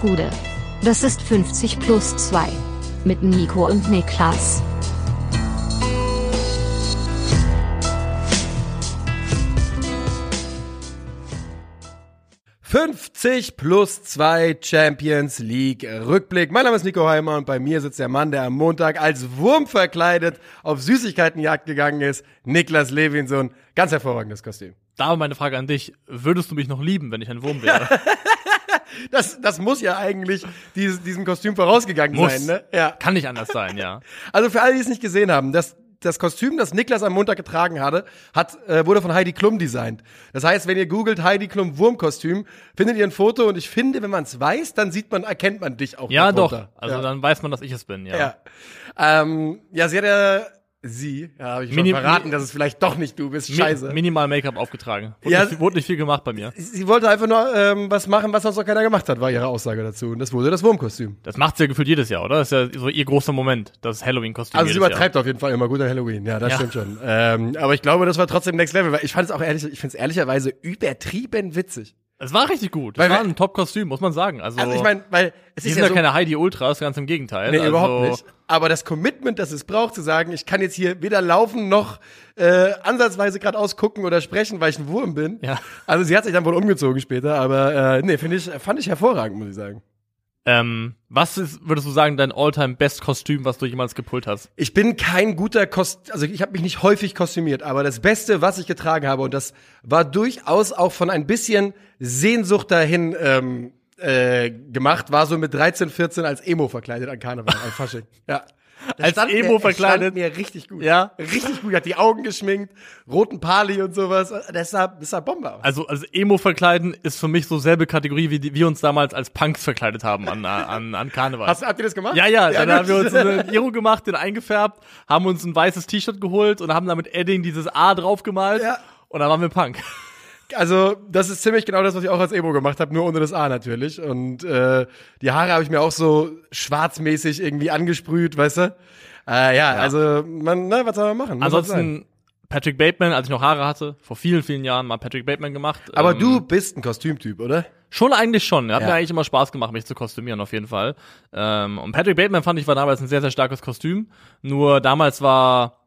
Gude. Das ist 50 plus 2. Mit Nico und Niklas. »50 plus 2 Champions League Rückblick. Mein Name ist Nico Heimer und bei mir sitzt der Mann, der am Montag als Wurm verkleidet auf Süßigkeitenjagd gegangen ist, Niklas Levinson. Ganz hervorragendes Kostüm. Da meine Frage an dich. Würdest du mich noch lieben, wenn ich ein Wurm wäre? Das, das muss ja eigentlich dieses, diesem Kostüm vorausgegangen Muss. sein, ne? Ja. Kann nicht anders sein, ja. Also für alle, die es nicht gesehen haben, das, das Kostüm, das Niklas am Montag getragen hatte, hat, äh, wurde von Heidi Klum designt. Das heißt, wenn ihr googelt Heidi Klum Wurmkostüm, findet ihr ein Foto und ich finde, wenn man es weiß, dann sieht man, erkennt man dich auch. Ja, doch. Also ja. dann weiß man, dass ich es bin, ja. Ja. Ähm, ja, sie hat ja, sie, ja, habe ich schon Mini- verraten, dass es vielleicht doch nicht du bist. Mi- Scheiße. Minimal Make-up aufgetragen. Wurde, Ja. nicht, wurde nicht viel gemacht bei mir. sie wollte einfach nur ähm, was machen, was sonst noch keiner gemacht hat, war ihre Aussage dazu. Und das wurde das Wurmkostüm. Das macht sie ja gefühlt jedes Jahr, oder? Das ist ja so ihr großer Moment, das Halloween-Kostüm. Also sie übertreibt auf jeden Fall immer gut an Halloween, ja, das Ja. stimmt schon. Ähm, aber ich glaube, das war trotzdem Next Level, weil ich fand es auch ehrlich, ich finde es ehrlicherweise übertrieben witzig. Es war richtig gut. Weil Es war ein Top-Kostüm, muss man sagen. Also, Also ich meine, weil es ist sind ja ja so, keine Heidi Ultras, ganz im Gegenteil. nee, also, überhaupt nicht. Aber das Commitment, das es braucht, zu sagen, ich kann jetzt hier weder laufen noch äh, ansatzweise gerade ausgucken oder sprechen, weil ich ein Wurm bin. Ja. Also sie hat sich dann wohl umgezogen später, aber äh, nee, finde ich, fand ich hervorragend, muss ich sagen. Ähm, was ist, würdest du sagen, dein All-Time-Best-Kostüm, was du jemals gepult hast? Ich bin kein guter Kost, also ich habe mich nicht häufig kostümiert, aber das Beste, was ich getragen habe, und das war durchaus auch von ein bisschen Sehnsucht dahin ähm, äh, gemacht, war so mit 13, 14 als Emo verkleidet an Karneval, an Fasching. Ja. Das Als stand Emo mir, verkleidet? Stand mir richtig gut. Ja. Richtig gut. Hat die Augen geschminkt, roten Pali und sowas. Das sah, das sah Bombe aus. Also, also Emo verkleiden ist für mich so selbe Kategorie, wie die, wir uns damals als Punks verkleidet haben an, an, an Karneval. Hast, habt ihr das gemacht? ja, ja, dann haben wir uns einen Iro gemacht, den eingefärbt, haben uns ein weißes T-Shirt geholt und haben da mit Edding dieses A draufgemalt Ja. und dann waren wir Punk. Also, das ist ziemlich genau das, was ich auch als Emo gemacht habe, nur ohne das A natürlich. Und äh, die Haare habe ich mir auch so schwarzmäßig irgendwie angesprüht, weißt du? Äh, ja, also, man, na, was soll man machen? Muss. Ansonsten Patrick Bateman, als ich noch Haare hatte, vor vielen, vielen Jahren mal Patrick Bateman gemacht. Aber Ähm, du bist ein Kostümtyp, oder? Schon eigentlich schon. Hat Ja. mir eigentlich immer Spaß gemacht, mich zu kostümieren, auf jeden Fall. Ähm, und Patrick Bateman fand ich war damals ein sehr, sehr starkes Kostüm. Nur damals war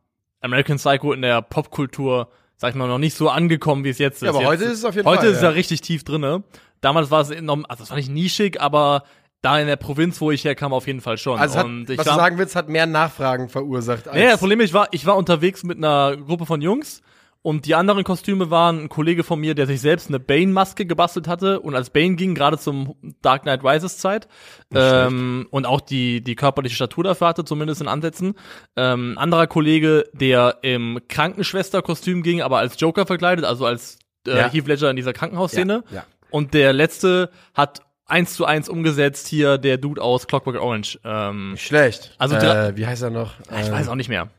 American Psycho in der Popkultur, sag ich mal, noch nicht so angekommen, wie es jetzt ist. Ja, aber jetzt, heute ist es auf jeden heute Fall, ist es ja. ja richtig tief drinne. Damals war es enorm, also das war nicht nischig, aber da in der Provinz, wo ich herkam, auf jeden Fall schon. Also, hat, was du war, sagen willst, hat mehr Nachfragen verursacht. Als Nee, das Problem ist, ich war, ich war unterwegs mit einer Gruppe von Jungs und die anderen Kostüme waren ein Kollege von mir, der sich selbst eine Bane-Maske gebastelt hatte und als Bane ging, gerade zum Dark Knight Rises Zeit. Ähm, und auch die, die körperliche Statur dafür hatte, zumindest in Ansätzen. Ähm, ein anderer Kollege, der im Krankenschwesterkostüm ging, aber als Joker verkleidet, also als äh, Ja. Heath Ledger in dieser Krankenhausszene. Ja, ja. Und der letzte hat eins zu eins umgesetzt hier der Dude aus Clockwork Orange. Ähm, Schlecht. Also, äh, wie heißt er noch? ich weiß auch nicht mehr.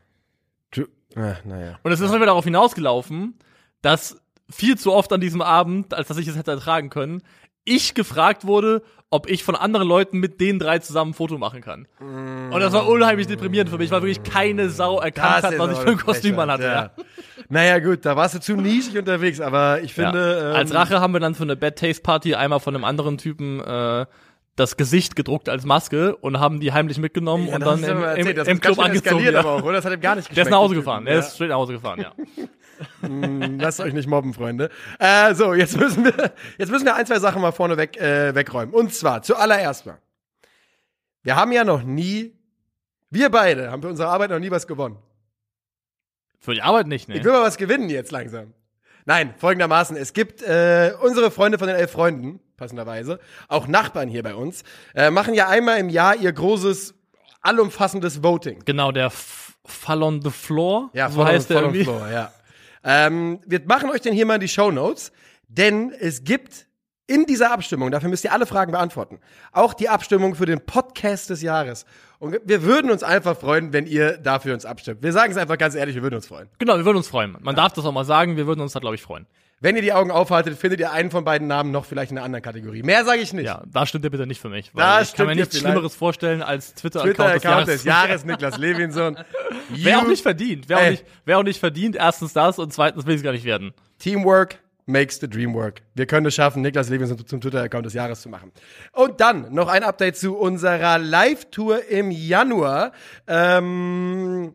Naja. Und es ist wieder darauf hinausgelaufen, dass viel zu oft an diesem Abend, als dass ich es hätte ertragen können, ich gefragt wurde, ob ich von anderen Leuten mit den drei zusammen ein Foto machen kann. Und das war unheimlich deprimierend für mich, weil wirklich keine Sau erkannt hat, ist was ich für ein Kostüm an hatte. Ja. Naja, gut, da warst du zu nischig unterwegs, aber ich Ja. finde. Ähm, Als Rache haben wir dann für eine Bad Taste Party einmal von einem anderen Typen äh, das Gesicht gedruckt als Maske und haben die heimlich mitgenommen Ja, und dann im, im, das im Club angezogen. Ja. aber auch, oder? Das hat ihm gar nicht Der ist geschmeckt, nach Hause gefahren. Typen. Der Ja. ist straight nach Hause gefahren, ja. Lasst euch nicht mobben, Freunde. Äh, so, jetzt müssen wir, jetzt müssen wir ein, zwei Sachen mal vorne weg, äh, wegräumen. Und zwar, zuallererst mal. Wir haben ja noch nie, wir beide haben für unsere Arbeit noch nie was gewonnen. Für die Arbeit nicht, ne? Ich will mal was gewinnen jetzt langsam. Nein, folgendermaßen, es gibt äh, unsere Freunde von den elf Freunden, passenderweise, auch Nachbarn hier bei uns, äh, machen ja einmal im Jahr ihr großes, allumfassendes Voting. Genau, der F Fall on the Floor, Ja, so voll heißt on, der on irgendwie. floor, ja. Ähm, wir machen euch denn hier mal in die Show Notes, denn es gibt in dieser Abstimmung, dafür müsst ihr alle Fragen beantworten, auch die Abstimmung für den Podcast des Jahres. Und wir würden uns einfach freuen, wenn ihr dafür uns abstimmt. Wir sagen es einfach ganz ehrlich, wir würden uns freuen. Genau, wir würden uns freuen. Man darf das auch mal sagen, wir würden uns da, glaube ich, freuen. Wenn ihr die Augen aufhaltet, findet ihr einen von beiden Namen noch vielleicht in einer anderen Kategorie. Mehr sage ich nicht. Ja, da stimmt ihr bitte nicht für mich. Weil Da ich kann mir nichts. Schlimmeres vorstellen als Twitter-Account Twitter-Account des des Jahres. Jahres, Niklas Levinson. Wäre auch nicht verdient. Wäre auch, nicht, wär auch nicht verdient. Erstens das und zweitens will ich es gar nicht werden. Teamwork, makes the dream work. Wir können es schaffen, Niklas Levinson zum Twitter-Account des Jahres zu machen. Und dann noch ein Update zu unserer Live-Tour im Januar. Ähm,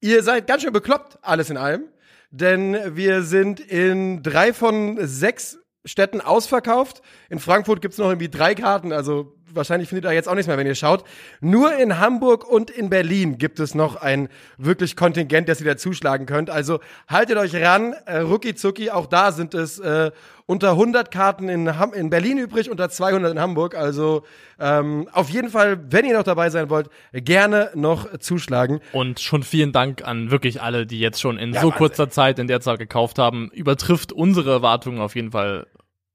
ihr seid ganz schön bekloppt, alles in allem. Denn wir sind in drei von sechs Städten ausverkauft. In Frankfurt gibt's noch irgendwie drei Karten, also wahrscheinlich findet ihr jetzt auch nichts mehr, wenn ihr schaut. Nur in Hamburg und in Berlin gibt es noch ein wirklich Kontingent, das ihr da zuschlagen könnt. Also haltet euch ran, äh, rucki zucki, auch da sind es äh, unter 100 Karten in, Ham in Berlin übrig, unter 200 in Hamburg. Also ähm, auf jeden Fall, wenn ihr noch dabei sein wollt, gerne noch zuschlagen. Und schon vielen Dank an wirklich alle, die jetzt schon in Ja, so Wahnsinn. kurzer Zeit in der Zahl gekauft haben. Übertrifft unsere Erwartungen auf jeden Fall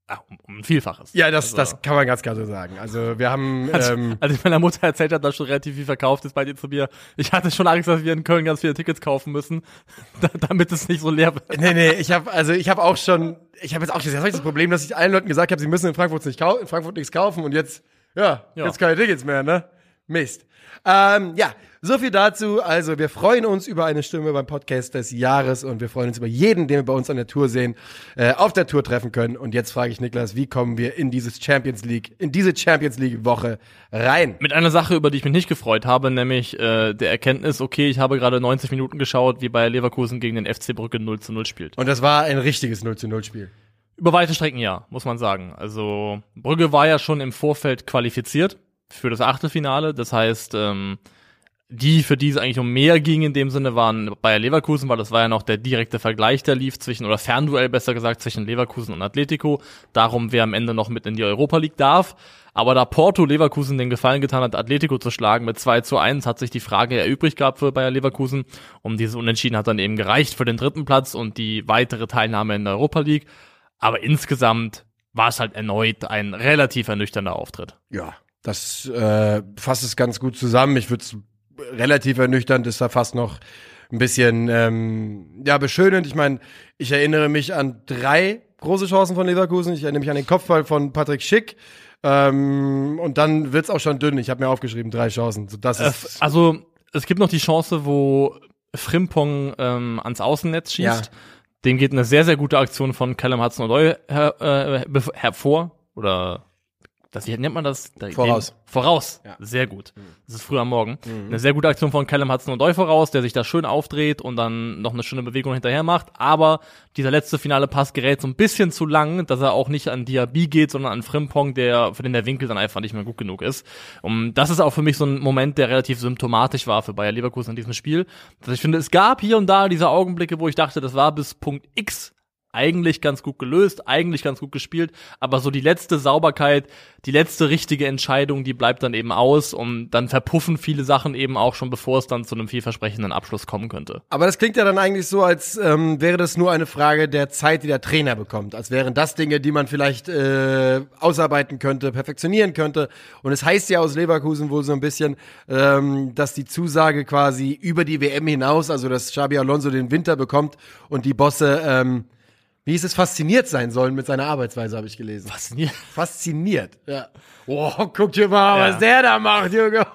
ja, um, ein Vielfaches. Ja, das, Also- das kann man ganz klar so sagen. Also wir haben ähm, Als ich meiner Mutter erzählt habe, dass schon relativ viel verkauft ist bei dir zu mir, ich hatte schon Angst, dass wir in Köln ganz viele Tickets kaufen müssen, da, damit es nicht so leer wird. Nee, nee, ich habe also ich habe auch schon, ich habe jetzt auch das Problem, dass ich allen Leuten gesagt habe, sie müssen in Frankfurt nicht in Frankfurt nichts kaufen und jetzt ja, Ja. jetzt keine Tickets mehr, ne? Mist. Ähm, ja, so viel dazu. Also, wir freuen uns über eine Stimme beim Podcast des Jahres und wir freuen uns über jeden, den wir bei uns an der Tour sehen, äh, auf der Tour treffen können. Und jetzt frage ich Niklas, wie kommen wir in dieses Champions League, in diese Champions League Woche rein? Mit einer Sache, über die ich mich nicht gefreut habe, nämlich äh, der Erkenntnis, okay, ich habe gerade 90 Minuten geschaut, wie Bayer Leverkusen gegen den FC Brücke 0 zu 0 spielt. Und das war ein richtiges 0 zu 0 Spiel. Über weite Strecken ja, muss man sagen. Also Brügge war ja schon im Vorfeld qualifiziert für das Achtelfinale. Das heißt, ähm, die, für die es eigentlich um mehr ging in dem Sinne, waren Bayer Leverkusen, weil das war ja noch der direkte Vergleich, der lief zwischen, oder Fernduell besser gesagt, zwischen Leverkusen und Atletico. Darum, wer am Ende noch mit in die Europa League darf. Aber da Porto Leverkusen den Gefallen getan hat, Atletico zu schlagen mit 2 zu 1, hat sich die Frage erübrigt gehabt für Bayer Leverkusen. Und dieses Unentschieden hat dann eben gereicht für den dritten Platz und die weitere Teilnahme in der Europa League. Aber insgesamt war es halt erneut ein relativ ernüchternder Auftritt. Ja, das äh, fasst es ganz gut zusammen. Ich würde es relativ ernüchternd, ist da fast noch ein bisschen ähm, ja beschönend. Ich meine, ich erinnere mich an drei große Chancen von Leverkusen. Ich erinnere mich an den Kopfball von Patrick Schick. Ähm, und dann wird's auch schon dünn. Ich habe mir aufgeschrieben, drei Chancen. So, das ist Also es gibt noch die Chance, wo Frimpong ähm, ans Außennetz schießt. Ja. Dem geht eine sehr, sehr gute Aktion von Callum Hudson-Odoi her, äh, hervor. Oder das, wie nennt man das? Da- Voraus. Den, voraus. Ja. Sehr gut. Das ist früh am Morgen. Eine sehr gute Aktion von Callum Hudson-Odoi voraus, der sich da schön aufdreht und dann noch eine schöne Bewegung hinterher macht. Aber dieser letzte finale Pass gerät so ein bisschen zu lang, dass er auch nicht an Diaby geht, sondern an Frimpong, der, für den der Winkel dann einfach nicht mehr gut genug ist. Und das ist auch für mich so ein Moment, der relativ symptomatisch war für Bayer Leverkusen in diesem Spiel. Dass ich finde, es gab hier und da diese Augenblicke, wo ich dachte, das war bis Punkt X eigentlich ganz gut gelöst, eigentlich ganz gut gespielt, aber so die letzte Sauberkeit, die letzte richtige Entscheidung, die bleibt dann eben aus und dann verpuffen viele Sachen eben auch schon, bevor es dann zu einem vielversprechenden Abschluss kommen könnte. Aber das klingt ja dann eigentlich so, als ähm, wäre das nur eine Frage der Zeit, die der Trainer bekommt. Als wären das Dinge, die man vielleicht äh, ausarbeiten könnte, perfektionieren könnte. Und es heißt ja aus Leverkusen wohl so ein bisschen, ähm, dass die Zusage quasi über die WM hinaus, also dass Xabi Alonso den Winter bekommt und die Bosse, ähm, wie hieß es, fasziniert sein sollen mit seiner Arbeitsweise, habe ich gelesen. Faszinierend. Fasziniert. Ja. Oh, guck dir mal, Ja. was der da macht, Junge.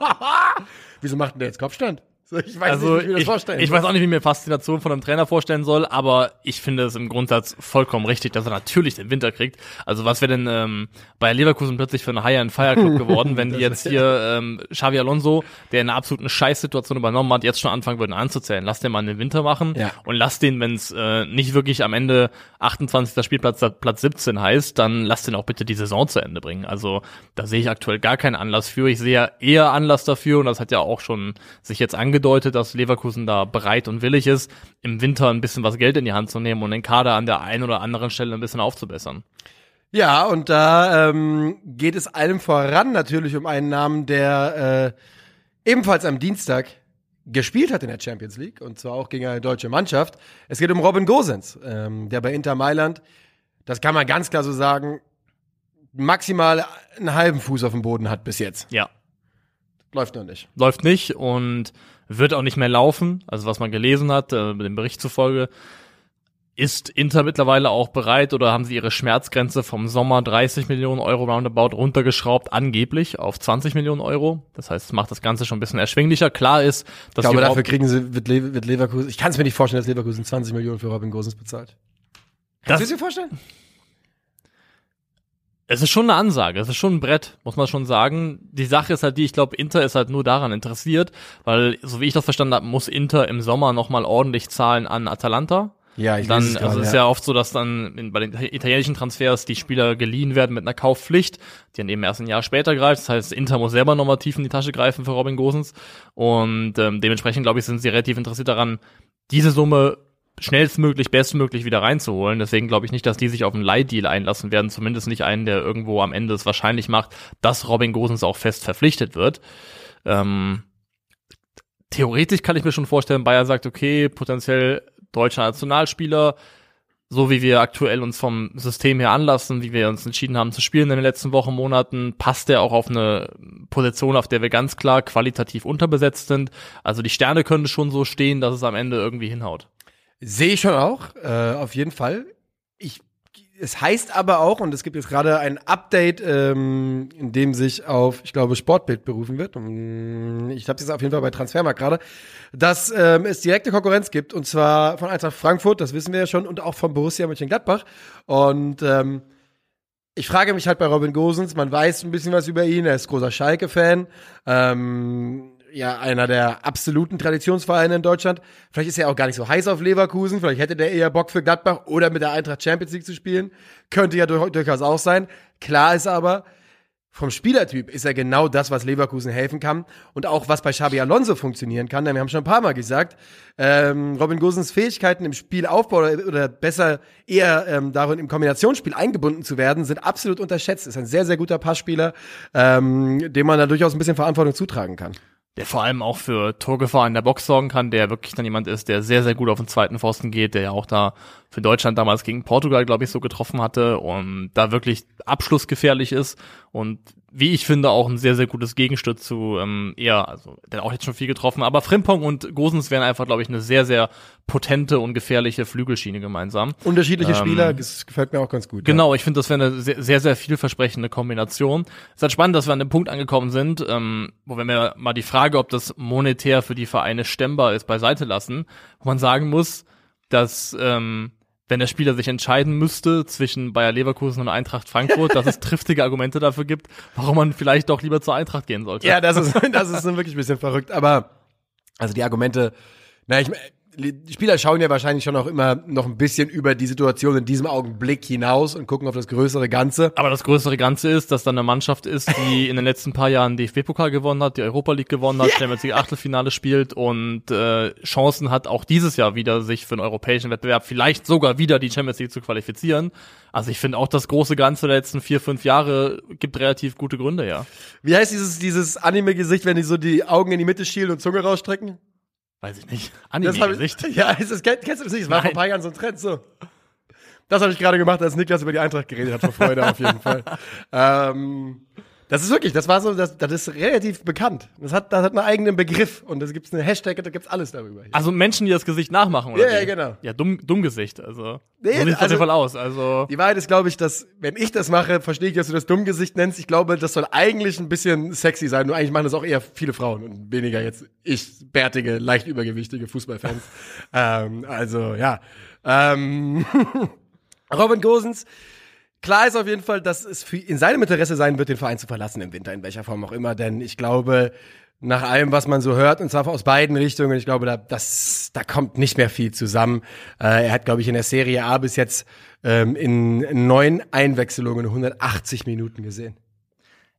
Wieso macht denn der jetzt Kopfstand? Ich weiß Also nicht, wie ich mir das vorstellen ich weiß auch nicht, wie mir Faszination von einem Trainer vorstellen soll, aber ich finde es im Grundsatz vollkommen richtig, dass er natürlich den Winter kriegt. Also was wäre denn ähm, bei Leverkusen plötzlich für ein High and Fire Club geworden, wenn die jetzt hier ähm, Xavi Alonso, der in einer absoluten Scheißsituation übernommen hat, jetzt schon anfangen würden anzuzählen. Lass den mal den Winter machen Ja. und lass den, wenn es äh, nicht wirklich am Ende 28. Spielplatz Platz 17 heißt, dann lass den auch bitte die Saison zu Ende bringen. Also da sehe ich aktuell gar keinen Anlass für. Ich sehe ja eher Anlass dafür und das hat ja auch schon sich jetzt angedeutet, dass Leverkusen da bereit und willig ist, im Winter ein bisschen was Geld in die Hand zu nehmen und den Kader an der einen oder anderen Stelle ein bisschen aufzubessern. Ja, und da ähm, geht es allem voran natürlich um einen Namen, der äh, ebenfalls am Dienstag gespielt hat in der Champions League und zwar auch gegen eine deutsche Mannschaft. Es geht um Robin Gosens, ähm, der bei Inter Mailand, das kann man ganz klar so sagen, maximal einen halben Fuß auf dem Boden hat bis jetzt. Ja. Läuft noch nicht. läuft nicht und wird auch nicht mehr laufen. Also was man gelesen hat, äh, mit dem Bericht zufolge, ist Inter mittlerweile auch bereit oder haben sie ihre Schmerzgrenze vom Sommer 30 Millionen Euro roundabout runtergeschraubt, angeblich auf 20 Millionen Euro. Das heißt, es macht das Ganze schon ein bisschen erschwinglicher. Klar ist, dass Ich glaube, dafür kriegen sie, wird, Le wird Leverkusen, ich kann es mir nicht vorstellen, dass Leverkusen 20 Millionen für Robin Gosens bezahlt. Kannst du dir vorstellen? Es ist schon eine Ansage, es ist schon ein Brett, muss man schon sagen. Die Sache ist halt die, ich glaube, Inter ist halt nur daran interessiert, weil, so wie ich das verstanden habe, muss Inter im Sommer nochmal ordentlich zahlen an Atalanta. Ja, ich dann, es also gerade, es ist ja oft so, dass dann in, bei den italienischen Transfers die Spieler geliehen werden mit einer Kaufpflicht, die dann eben erst ein Jahr später greift. Das heißt, Inter muss selber nochmal tief in die Tasche greifen für Robin Gosens. Und ähm, dementsprechend, glaube ich, sind sie relativ interessiert daran, diese Summe schnellstmöglich, bestmöglich wieder reinzuholen. Deswegen glaube ich nicht, dass die sich auf einen Leihdeal einlassen werden, zumindest nicht einen, der irgendwo am Ende es wahrscheinlich macht, dass Robin Gosens auch fest verpflichtet wird. Ähm, theoretisch kann ich mir schon vorstellen, Bayern sagt, okay, potenziell deutscher Nationalspieler, so wie wir aktuell uns vom System her anlassen, wie wir uns entschieden haben zu spielen in den letzten Wochen, Monaten, passt er auch auf eine Position, auf der wir ganz klar qualitativ unterbesetzt sind. Also die Sterne können schon so stehen, dass es am Ende irgendwie hinhaut. Sehe ich schon auch, äh, auf jeden Fall. Ich, es heißt aber auch, und es gibt jetzt gerade ein Update, ähm, in dem sich auf, ich glaube, Sportbild berufen wird. Ich habe es auf jeden Fall bei Transfermarkt gerade, dass ähm, es direkte Konkurrenz gibt, und zwar von Eintracht Frankfurt, das wissen wir ja schon, und auch von Borussia Mönchengladbach. Und ähm, ich frage mich halt bei Robin Gosens, man weiß ein bisschen was über ihn, er ist großer Schalke-Fan, ähm, ja, einer der absoluten Traditionsvereine in Deutschland. Vielleicht ist er auch gar nicht so heiß auf Leverkusen, vielleicht hätte der eher Bock für Gladbach oder mit der Eintracht Champions League zu spielen. Könnte ja dur durchaus auch sein. Klar ist aber, vom Spielertyp ist er genau das, was Leverkusen helfen kann und auch was bei Xabi Alonso funktionieren kann. Denn wir haben schon ein paar Mal gesagt, ähm, Robin Gosens Fähigkeiten im Spielaufbau oder, oder besser eher ähm, darin im Kombinationsspiel eingebunden zu werden, sind absolut unterschätzt. Ist ein sehr, sehr guter Passspieler, ähm, dem man da durchaus ein bisschen Verantwortung zutragen kann. Der vor allem auch für Torgefahr in der Box sorgen kann, der wirklich dann jemand ist, der sehr, sehr gut auf den zweiten Pfosten geht, der ja auch da für Deutschland damals gegen Portugal, glaube ich, so getroffen hatte und da wirklich abschlussgefährlich ist und wie ich finde, auch ein sehr, sehr gutes Gegenstück zu ähm, eher, also der hat auch jetzt schon viel getroffen, aber Frimpong und Gosens wären einfach, glaube ich, eine sehr, sehr potente und gefährliche Flügelschiene gemeinsam. Unterschiedliche Ähm, Spieler, das gefällt mir auch ganz gut. Genau, ich finde, das wäre eine sehr, sehr, sehr vielversprechende Kombination. Es ist halt spannend, dass wir an dem Punkt angekommen sind, ähm, wo wenn wir mal die Frage, ob das monetär für die Vereine stemmbar ist, beiseite lassen, wo man sagen muss, dass ähm, wenn der Spieler sich entscheiden müsste zwischen Bayer Leverkusen und Eintracht Frankfurt, dass es triftige Argumente dafür gibt, warum man vielleicht doch lieber zur Eintracht gehen sollte. Ja, das ist, das ist wirklich ein bisschen verrückt. Aber, also die Argumente, na, ich, Spieler schauen ja wahrscheinlich schon auch immer noch ein bisschen über die Situation in diesem Augenblick hinaus und gucken auf das größere Ganze. Aber das größere Ganze ist, dass da eine Mannschaft ist, die in den letzten paar Jahren DFB-Pokal gewonnen hat, die Europa League gewonnen hat, Champions League Achtelfinale spielt und äh, Chancen hat, auch dieses Jahr wieder sich für einen europäischen Wettbewerb vielleicht sogar wieder die Champions League zu qualifizieren. Also ich finde auch das große Ganze der letzten vier, fünf Jahre gibt relativ gute Gründe, ja. Wie heißt dieses, dieses Anime-Gesicht, wenn die so die Augen in die Mitte schielen und Zunge rausstrecken? Weiß ich nicht. Anime-Gesicht. ja, ist das, kennst, du das nicht? Das war vor ein paar Jahren so ein Trend, so. Das habe ich gerade gemacht, als Niklas über die Eintracht geredet hat, vor Freude auf jeden Fall. Ähm, das ist wirklich, das war so, das, das ist relativ bekannt. Das hat, das hat einen eigenen Begriff und da gibt's eine Hashtag, da gibt's alles darüber. Also Menschen, die das Gesicht nachmachen, oder? Ja, ja, wie? genau. Ja, dumm, dumm Gesicht, also. Nee, so sieht's auf also- Fall aus, also. Die Wahrheit ist, glaube ich, dass, wenn ich das mache, verstehe ich, dass du das Dummgesicht nennst. Ich glaube, das soll eigentlich ein bisschen sexy sein. Nur eigentlich machen das auch eher viele Frauen und weniger jetzt ich, bärtige, leicht übergewichtige Fußballfans. ähm, also, ja. Ähm, Robin Gosens. Klar ist auf jeden Fall, dass es in seinem Interesse sein wird, den Verein zu verlassen im Winter, in welcher Form auch immer. Denn ich glaube, nach allem, was man so hört, und zwar aus beiden Richtungen, ich glaube, da, das, da kommt nicht mehr viel zusammen. Äh, er hat, glaube ich, in der Serie A bis jetzt ähm, in neun Einwechslungen 180 Minuten gesehen.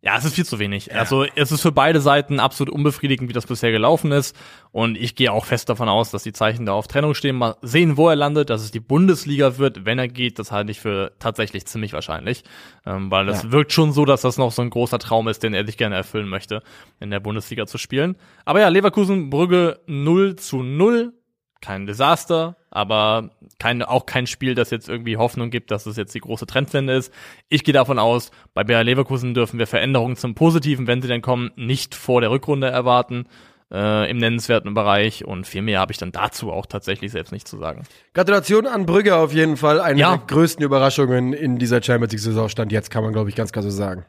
Ja, es ist viel zu wenig. Also es ist für beide Seiten absolut unbefriedigend, wie das bisher gelaufen ist. Und ich gehe auch fest davon aus, dass die Zeichen da auf Trennung stehen. Mal sehen, wo er landet, dass es die Bundesliga wird, wenn er geht. Das halte ich für tatsächlich ziemlich wahrscheinlich. Ähm, weil das Ja. wirkt schon so, dass das noch so ein großer Traum ist, den er sich gerne erfüllen möchte, in der Bundesliga zu spielen. Aber ja, Leverkusen, Brügge 0 zu 0. Kein Desaster, aber kein, auch kein Spiel, das jetzt irgendwie Hoffnung gibt, dass es jetzt die große Trendwende ist. Ich gehe davon aus, bei Bayer Leverkusen dürfen wir Veränderungen zum Positiven, wenn sie denn kommen, nicht vor der Rückrunde erwarten äh, im nennenswerten Bereich und viel mehr habe ich dann dazu auch tatsächlich selbst nicht zu sagen. Gratulation an Brügge auf jeden Fall. Eine Ja. der größten Überraschungen in dieser Champions League-Saison stand jetzt, kann man, glaube ich, ganz klar so sagen.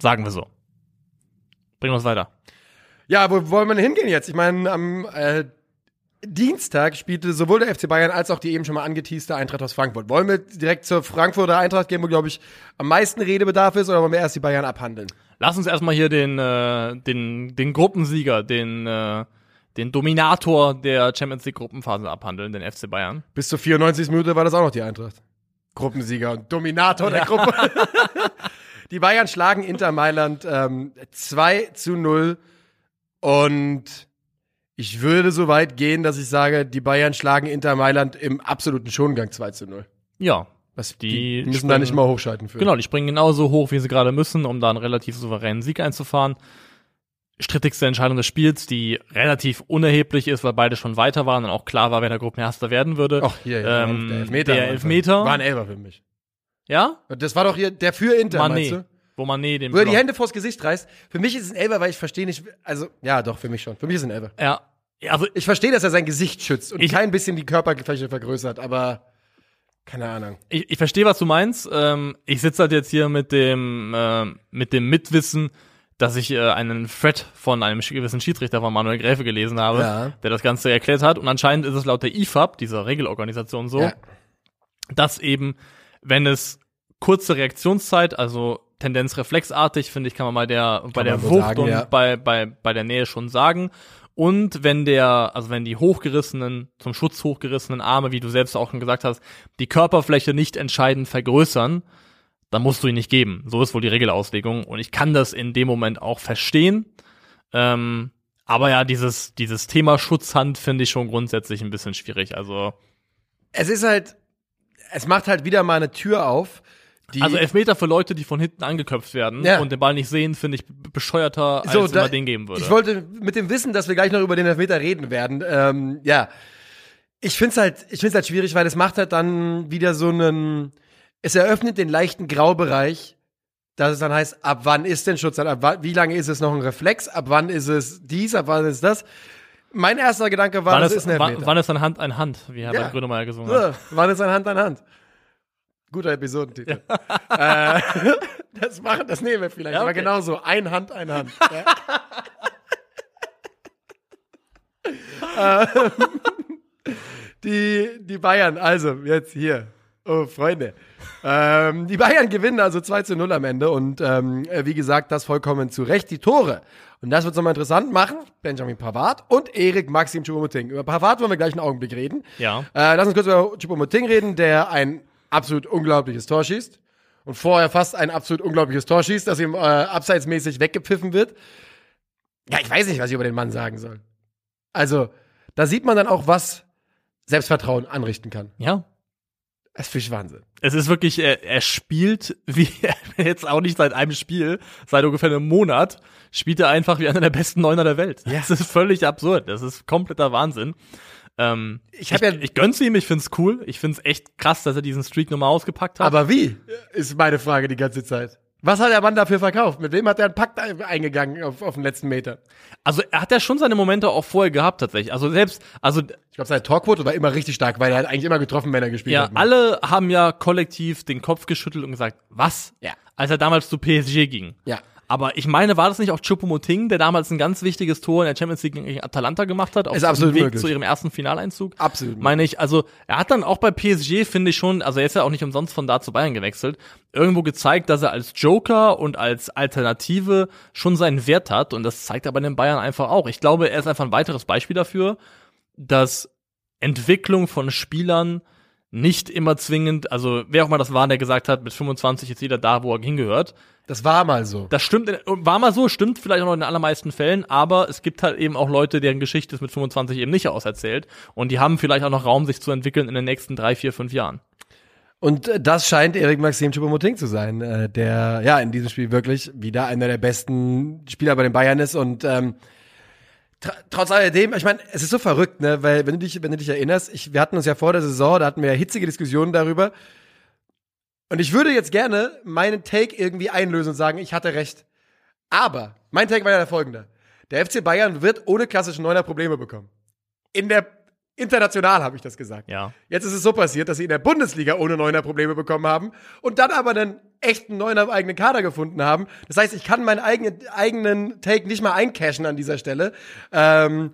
Sagen wir so. Bringen wir es weiter. Ja, wo wollen wir denn hingehen jetzt? Ich meine, am, äh, Dienstag spielte sowohl der FC Bayern als auch die eben schon mal angeteaste Eintracht aus Frankfurt. Wollen wir direkt zur Frankfurter Eintracht gehen, wo, glaube ich, am meisten Redebedarf ist, oder wollen wir erst die Bayern abhandeln? Lass uns erstmal hier den, äh, den, den Gruppensieger, den, äh, den Dominator der Champions League Gruppenphase abhandeln, den FC Bayern. Bis zur 94. Minute war das auch noch die Eintracht. Gruppensieger und Dominator der Gruppe. die Bayern schlagen Inter Mailand ähm, 2 zu 0 und ich würde so weit gehen, dass ich sage, die Bayern schlagen Inter Mailand im absoluten Schongang 2 zu 0. Ja. Was, Die die, müssen springen- da nicht mal hochschalten für. Genau, die springen genauso hoch, wie sie gerade müssen, um da einen relativ souveränen Sieg einzufahren. Strittigste Entscheidung des Spiels, die relativ unerheblich ist, weil beide schon weiter waren und auch klar war, wer der Gruppenerster werden würde. Ach, hier, ja, Ähm, der Elfmeter. der. Elfmeter. War ein Elfer für mich. Ja? Das war doch hier der für Inter, meinst Mané. du? Wo Mané den Wo er die Hände vors Gesicht reißt. Für mich ist es ein Elfer, weil ich verstehe nicht, also, ja, doch, für mich schon. Für mich ist es ein Elfer. Ja. Also Ich verstehe, dass er sein Gesicht schützt und Ich- kein bisschen die Körperfläche vergrößert, aber keine Ahnung. ich, ich verstehe, was du meinst. Ähm, ich sitze halt jetzt hier mit dem, ähm, mit dem Mitwissen, dass ich äh, einen Thread von einem gewissen Schiedsrichter von Manuel Gräfe gelesen habe, Ja. der das Ganze erklärt hat. Und anscheinend ist es laut der IFAB, dieser Regelorganisation, so, Ja. dass eben, wenn es kurze Reaktionszeit, also Tendenz reflexartig, finde ich, kann man bei der, bei der so Wucht sagen, und ja. bei, bei, bei der Nähe schon sagen. Und wenn der, also wenn die hochgerissenen, zum Schutz hochgerissenen Arme, wie du selbst auch schon gesagt hast, die Körperfläche nicht entscheidend vergrößern, dann musst du ihn nicht geben. So ist wohl die Regelauslegung. Und ich kann das in dem Moment auch verstehen. Ähm, aber ja, dieses, dieses Thema Schutzhand finde ich schon grundsätzlich ein bisschen schwierig. Also, Es ist halt, es macht halt wieder mal eine Tür auf, die, also Elfmeter für Leute, die von hinten angeköpft werden Ja. und den Ball nicht sehen, finde ich bescheuerter, als So, wenn da- man den geben würde. Ich wollte mit dem Wissen, dass wir gleich noch über den Elfmeter reden werden, ähm, ja. Ich find's halt, ich find's halt schwierig, weil es macht halt dann wieder so einen, es eröffnet den leichten Graubereich, dass es dann heißt, ab wann ist denn Schutz, ab wann, wie lange ist es noch ein Reflex, ab wann ist es dies, ab wann ist das. Mein erster Gedanke war, wann, das ist, ist ein wann, Elfmeter. wann ist ein Hand ein Hand, wie Herbert Ja. Grönemeyer gesungen hat. Ja, wann ist ein Hand an Hand? Guter Episodentitel. äh, das machen, das nehmen wir vielleicht. Ja, Aber okay. genau so, ein Hand, ein Hand. Ja. ähm, die, die Bayern, also jetzt hier. Oh, Freunde. Ähm, die Bayern gewinnen also 2 zu 0 am Ende und ähm, äh, wie gesagt, das vollkommen zu Recht. Die Tore. Und das wird es nochmal interessant machen. Benjamin Pavard und Erik Maxim Choupo-Moting. Über Pavard wollen wir gleich einen Augenblick reden. Ja. Äh, lass uns kurz über Choupo-Moting reden, der ein absolut unglaubliches Tor schießt. Und vorher fast ein absolut unglaubliches Tor schießt, das ihm äh, abseitsmäßig weggepfiffen wird. Ja, ich weiß nicht, was ich über den Mann sagen soll. Also, da sieht man dann auch, was Selbstvertrauen anrichten kann. Ja. Das ist Wahnsinn. Es ist wirklich, er, er spielt wie jetzt auch nicht seit einem Spiel, seit ungefähr einem Monat, spielt er einfach wie einer der besten Neuner der Welt. Ja. Das ist völlig absurd. Das ist kompletter Wahnsinn. Ähm, Ich hab ja- ich, ich gönn's ihm, ich find's cool. Ich find's echt krass, dass er diesen Streak nochmal ausgepackt hat. Aber wie, ist meine Frage die ganze Zeit. Was hat der Mann dafür verkauft? Mit wem hat er einen Pakt ein- eingegangen auf, auf den letzten Meter? also er hat ja schon seine Momente auch vorher gehabt tatsächlich. Also selbst, also Ich glaube, seine Torquote war immer richtig stark, weil er hat eigentlich immer getroffen, wenn er gespielt ja, hat. ne? alle haben ja kollektiv den Kopf geschüttelt und gesagt, was? Ja. Als er damals zu PSG ging. Ja. Aber ich meine, war das nicht auch Choupo-Moting, der damals ein ganz wichtiges Tor in der Champions League gegen Atalanta gemacht hat, auf Ist dem absolut Weg möglich. zu ihrem ersten Finaleinzug? Absolut Meine ich, also er hat dann auch bei PSG, finde ich schon, also er ist ja auch nicht umsonst von da zu Bayern gewechselt, irgendwo gezeigt, dass er als Joker und als Alternative schon seinen Wert hat und das zeigt er bei den Bayern einfach auch. Ich glaube, er ist einfach ein weiteres Beispiel dafür, dass Entwicklung von Spielern nicht immer zwingend, also wer auch mal das war, der gesagt hat, mit 25 ist jeder da, wo er hingehört. Das war mal so. Das stimmt, in- war mal so, stimmt vielleicht auch noch in den allermeisten Fällen, aber es gibt halt eben auch Leute, deren Geschichte ist mit 25 eben nicht auserzählt und die haben vielleicht auch noch Raum, sich zu entwickeln in den nächsten drei, vier, fünf Jahren. Und äh, das scheint Erik Maxim Choupo-Moting zu sein, äh, der ja in diesem Spiel wirklich wieder einer der besten Spieler bei den Bayern ist und ähm, trotz alledem, ich meine, es ist so verrückt, ne, weil wenn du dich, wenn du dich erinnerst, ich, wir hatten uns ja vor der Saison, da hatten wir ja hitzige Diskussionen darüber. Und ich würde jetzt gerne meinen Take irgendwie einlösen und sagen, ich hatte recht. Aber mein Take war ja der folgende: Der FC Bayern wird ohne klassischen Neuner Probleme bekommen. In der international habe ich das gesagt. Ja. Jetzt ist es so passiert, dass sie in der Bundesliga ohne Neuner Probleme bekommen haben und dann aber einen echten Neuner im eigenen Kader gefunden haben. Das heißt, ich kann meinen eigenen, eigenen Take nicht mal eincashen an dieser Stelle. Ähm,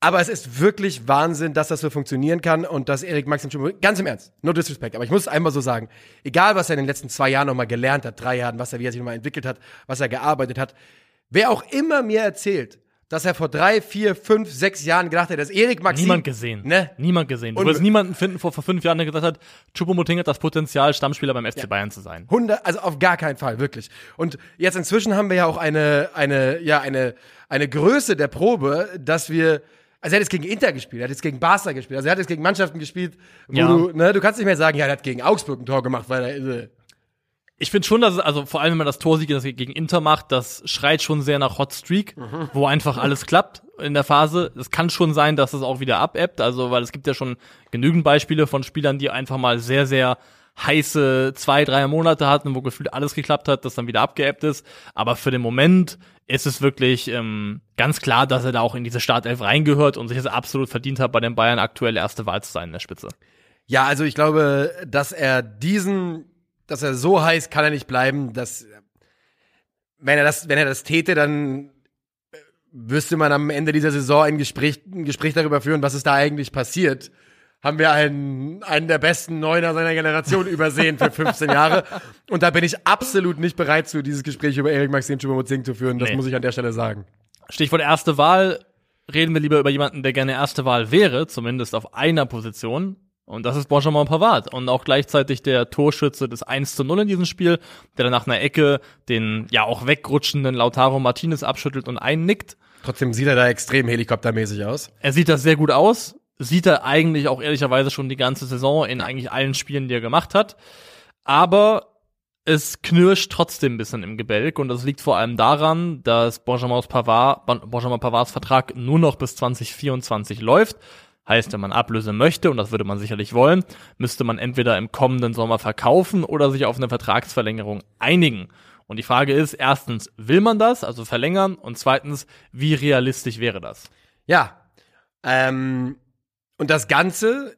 Aber es ist wirklich Wahnsinn, dass das so funktionieren kann und dass Erik Maxim Choupo, ganz im Ernst, no disrespect, aber ich muss es einmal so sagen, egal was er in den letzten zwei Jahren nochmal gelernt hat, drei Jahren, was er, wie er sich nochmal entwickelt hat, was er gearbeitet hat, wer auch immer mir erzählt, dass er vor drei, vier, fünf, sechs Jahren gedacht hat, dass Erik Maxim. Niemand gesehen. Ne? Niemand gesehen. Du wirst niemanden finden vor, vor fünf Jahren, der gesagt hat, Choupo-Moting hat das Potenzial, Stammspieler beim FC Bayern zu sein. 100, also auf gar keinen Fall, wirklich. Und jetzt inzwischen haben wir ja auch eine, eine, ja, eine, eine Größe der Probe, dass wir, also er hat jetzt gegen Inter gespielt, er hat jetzt gegen Barca gespielt, also er hat jetzt gegen Mannschaften gespielt, wo Ja. du, ne, du kannst nicht mehr sagen, ja, er hat gegen Augsburg ein Tor gemacht, weil er, Ich finde schon, dass es, also vor allem, wenn man das Tor sieht, das gegen Inter macht, das schreit schon sehr nach Hot Streak, wo einfach alles klappt in der Phase. Es kann schon sein, dass es auch wieder abebbt, also, weil es gibt ja schon genügend Beispiele von Spielern, die einfach mal sehr, sehr heiße zwei, drei Monate hatten, wo gefühlt alles geklappt hat, das dann wieder abgeebbt ist. Aber für den Moment ist es wirklich ähm, ganz klar, dass er da auch in diese Startelf reingehört und sich es absolut verdient hat, bei den Bayern aktuell erste Wahl zu sein in der Spitze. ja, also ich glaube, dass er diesen, dass er so heiß kann er nicht bleiben, dass, wenn er das, wenn er das täte, dann äh, wüsste man am Ende dieser Saison ein Gespräch, ein Gespräch darüber führen, was ist da eigentlich passiert. Haben wir einen, einen der besten Neuner seiner Generation übersehen für 15 Jahre. Und da bin ich absolut nicht bereit zu, dieses Gespräch über Erik Maxim Choupo-Moting zu führen. Das Nee. muss ich an der Stelle sagen. Stichwort erste Wahl. Reden wir lieber über jemanden, der gerne erste Wahl wäre, zumindest auf einer Position. Und das ist Benjamin Pavard. Und auch gleichzeitig der Torschütze des 1 zu 0 in diesem Spiel, der dann nach einer Ecke den ja auch wegrutschenden Lautaro Martinez abschüttelt und einnickt. Trotzdem sieht er da extrem helikoptermäßig aus. Er sieht das sehr gut aus. Sieht er eigentlich auch ehrlicherweise schon die ganze Saison in eigentlich allen Spielen, die er gemacht hat. Aber es knirscht trotzdem ein bisschen im Gebälk und das liegt vor allem daran, dass Benjamin Pavard, Benjamin Pavards Vertrag nur noch bis 2024 läuft. Heißt, wenn man Ablöse möchte, und das würde man sicherlich wollen, müsste man entweder im kommenden Sommer verkaufen oder sich auf eine Vertragsverlängerung einigen. Und die Frage ist, erstens, will man das, also verlängern? Und zweitens, wie realistisch wäre das? Ja. Ähm, und das Ganze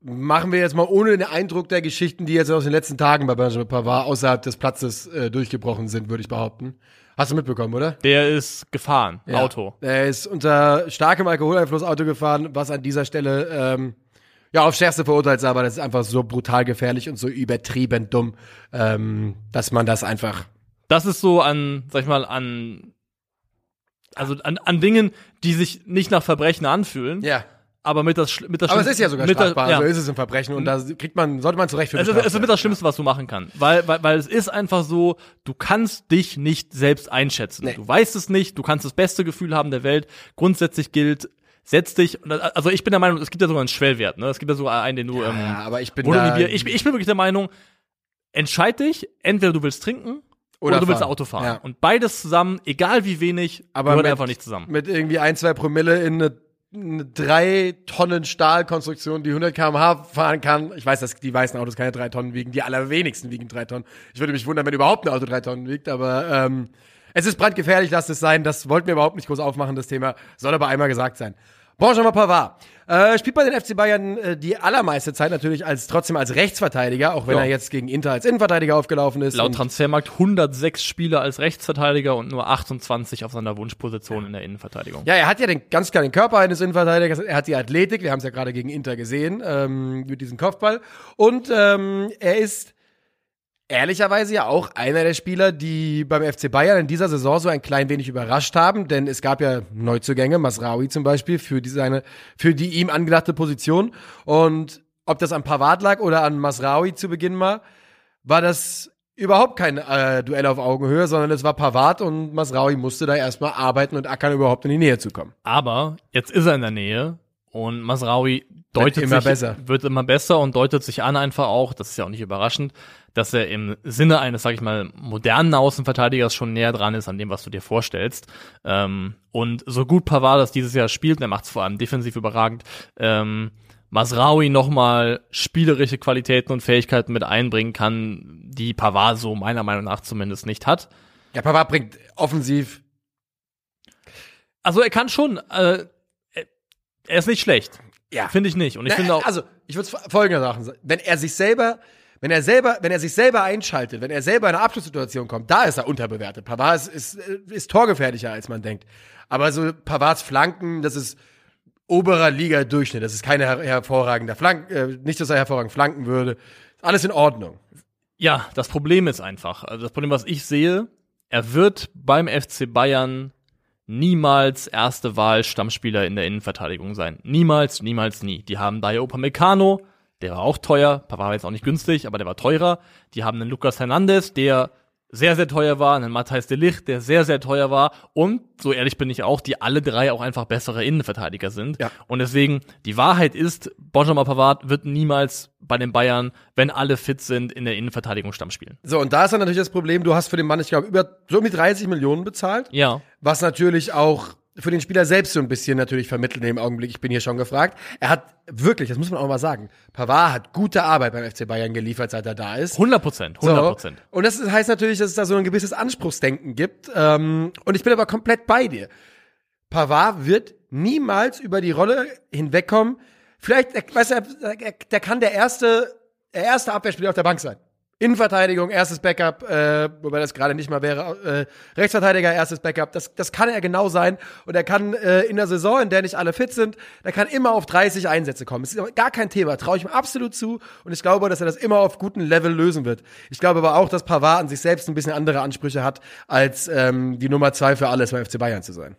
machen wir jetzt mal ohne den Eindruck der Geschichten, die jetzt aus den letzten Tagen bei Benjamin Pavard außerhalb des Platzes äh, durchgebrochen sind, würde ich behaupten. Hast du mitbekommen, oder? Der ist gefahren, Ja. Auto. Er ist unter starkem Alkoholeinfluss Auto gefahren, was an dieser Stelle ähm, ja auf schärfste verurteilt ist, aber das ist einfach so brutal gefährlich und so übertrieben dumm, ähm, dass man das einfach. Das ist so an, sag ich mal, an, also an, an Dingen, die sich nicht nach Verbrechen anfühlen, Ja. Aber mit das, mit das Aber es ist ja sogar strafbar, ja. also ist es ein Verbrechen und da kriegt man, sollte man zurecht für Es ist, es ist mit das Schlimmste, was du machen kannst. Weil, weil, weil es ist einfach so, du kannst dich nicht selbst einschätzen. Nee. Du weißt es nicht, du kannst das beste Gefühl haben der Welt. Grundsätzlich gilt, setz dich, also ich bin der Meinung, es gibt ja sogar einen Schwellwert, ne? Es gibt ja sogar einen, den du, ähm, Ja, aber ich bin da, die- ich, ich bin wirklich der Meinung, entscheid dich, entweder du willst trinken oder, Oder du willst fahren. Auto fahren. Ja. Und beides zusammen, egal wie wenig, aber gehört mit, einfach nicht zusammen. Mit irgendwie ein, zwei Promille in eine, eine drei Tonnen Stahlkonstruktion, die 100 km/h fahren kann. Ich weiß, dass die weißen Autos keine drei Tonnen wiegen. Die allerwenigsten wiegen drei Tonnen. Ich würde mich wundern, wenn überhaupt ein Auto drei Tonnen wiegt, aber ähm, es ist brandgefährlich, lasst es sein. Das wollten wir überhaupt nicht groß aufmachen, das Thema. Soll aber einmal gesagt sein. Benjamin Pavard äh, spielt bei den FC Bayern äh, die allermeiste Zeit natürlich als trotzdem als Rechtsverteidiger, auch wenn Ja. er jetzt gegen Inter als Innenverteidiger aufgelaufen ist. Laut Transfermarkt 106 Spieler als Rechtsverteidiger und nur 28 auf seiner Wunschposition in der Innenverteidigung. Ja, er hat ja den, ganz klar den Körper eines Innenverteidigers, er hat die Athletik, wir haben es ja gerade gegen Inter gesehen, ähm, mit diesem Kopfball. Und ähm, er ist ehrlicherweise ja auch einer der Spieler, die beim FC Bayern in dieser Saison so ein klein wenig überrascht haben, denn es gab ja Neuzugänge, Masraoui zum Beispiel, für die, seine, für die ihm angedachte Position. Und ob das an Pavard lag oder an Masraoui zu Beginn war, war das überhaupt kein äh, Duell auf Augenhöhe, sondern es war Pavard und Masraoui musste da erstmal arbeiten und ackern, überhaupt in die Nähe zu kommen. Aber jetzt ist er in der Nähe und Masraoui deutet immer sich, besser. wird immer besser und deutet sich an einfach auch, das ist ja auch nicht überraschend, dass er im Sinne eines, sag ich mal, modernen Außenverteidigers schon näher dran ist an dem, was du dir vorstellst. Ähm, und so gut Pavard das dieses Jahr spielt, und er macht es vor allem defensiv überragend, ähm, Masraoui nochmal spielerische Qualitäten und Fähigkeiten mit einbringen kann, die Pavard so meiner Meinung nach zumindest nicht hat. Ja, Pavard bringt offensiv Also er kann schon, äh, er- ist nicht schlecht. Ja. Finde ich nicht. Und ich finde auch, also, ich würde folgende Sachen sagen. Wenn er sich selber, wenn er selber, wenn er sich selber einschaltet, wenn er selber in eine Abschlusssituation kommt, da ist er unterbewertet. Pavard ist, ist, ist torgefährlicher, als man denkt. Aber so Pavards Flanken, das ist oberer Liga-Durchschnitt. Das ist keine her hervorragender Flank, äh, nicht, dass er hervorragend flanken würde. Alles in Ordnung. Ja, das Problem ist einfach, also das Problem, was ich sehe, er wird beim FC Bayern niemals erste Wahl Stammspieler in der Innenverteidigung sein. Niemals, niemals, nie. Die haben Daya Upamecano, der war auch teuer, war jetzt auch nicht günstig, aber der war teurer. Die haben einen Lucas Hernandez, der sehr, sehr teuer war, einen Matthijs de Ligt, der sehr, sehr teuer war und, so ehrlich bin ich auch, die alle drei auch einfach bessere Innenverteidiger sind. Ja. Und deswegen, die Wahrheit ist, Benjamin Pavard wird niemals bei den Bayern, wenn alle fit sind, in der Innenverteidigung Stamm spielen. So, und da ist dann natürlich das Problem, du hast für den Mann, ich glaube, über so um die 30 Millionen bezahlt. Ja. Was natürlich auch für den Spieler selbst so ein bisschen natürlich vermitteln im Augenblick. Ich bin hier schon gefragt. Er hat wirklich, das muss man auch mal sagen, Pavard hat gute Arbeit beim FC Bayern geliefert, seit er da ist. 100 Prozent, 100 Prozent. So. Und das heißt natürlich, dass es da so ein gewisses Anspruchsdenken gibt. Ähm, und ich bin aber komplett bei dir. Pavard wird niemals über die Rolle hinwegkommen. Vielleicht, weißt du, der kann der erste, der erste Abwehrspieler auf der Bank sein. Innenverteidigung, erstes Backup, äh, wobei das gerade nicht mal wäre, äh, Rechtsverteidiger, erstes Backup, das, das kann er genau sein. Und er kann äh, in der Saison, in der nicht alle fit sind, der kann immer auf 30 Einsätze kommen. Das ist gar kein Thema, traue ich ihm absolut zu. Und ich glaube, dass er das immer auf gutem Level lösen wird. Ich glaube aber auch, dass Pavard an sich selbst ein bisschen andere Ansprüche hat, als ähm, die Nummer zwei für alles beim FC Bayern zu sein.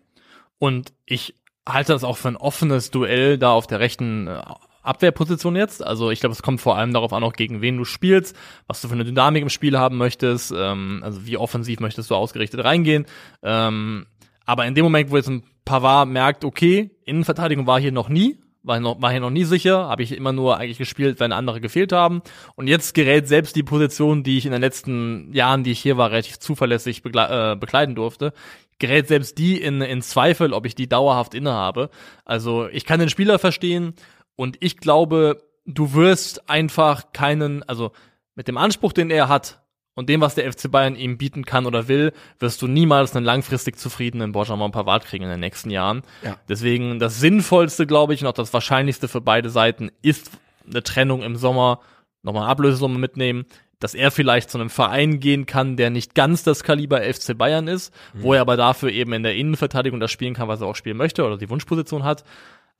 Und ich halte das auch für ein offenes Duell da auf der rechten äh, Abwehrposition jetzt. Also ich glaube, es kommt vor allem darauf an, auch gegen wen du spielst, was du für eine Dynamik im Spiel haben möchtest, ähm, also wie offensiv möchtest du ausgerichtet reingehen. Ähm, aber in dem Moment, wo jetzt ein Pavard merkt, okay, Innenverteidigung war hier noch nie, war, noch, war hier noch nie sicher, habe ich immer nur eigentlich gespielt, wenn andere gefehlt haben. Und jetzt gerät selbst die Position, die ich in den letzten Jahren, die ich hier war, relativ zuverlässig begle äh, bekleiden durfte, gerät selbst die in, in Zweifel, ob ich die dauerhaft innehabe. Also ich kann den Spieler verstehen, und ich glaube, du wirst einfach keinen, also mit dem Anspruch, den er hat und dem, was der FC Bayern ihm bieten kann oder will, wirst du niemals einen langfristig zufriedenen Benjamin Pavard kriegen in den nächsten Jahren. Ja. Deswegen das Sinnvollste, glaube ich, und auch das Wahrscheinlichste für beide Seiten ist eine Trennung im Sommer, nochmal eine Ablösesumme mitnehmen, dass er vielleicht zu einem Verein gehen kann, der nicht ganz das Kaliber FC Bayern ist, mhm. wo er aber dafür eben in der Innenverteidigung das spielen kann, was er auch spielen möchte oder die Wunschposition hat.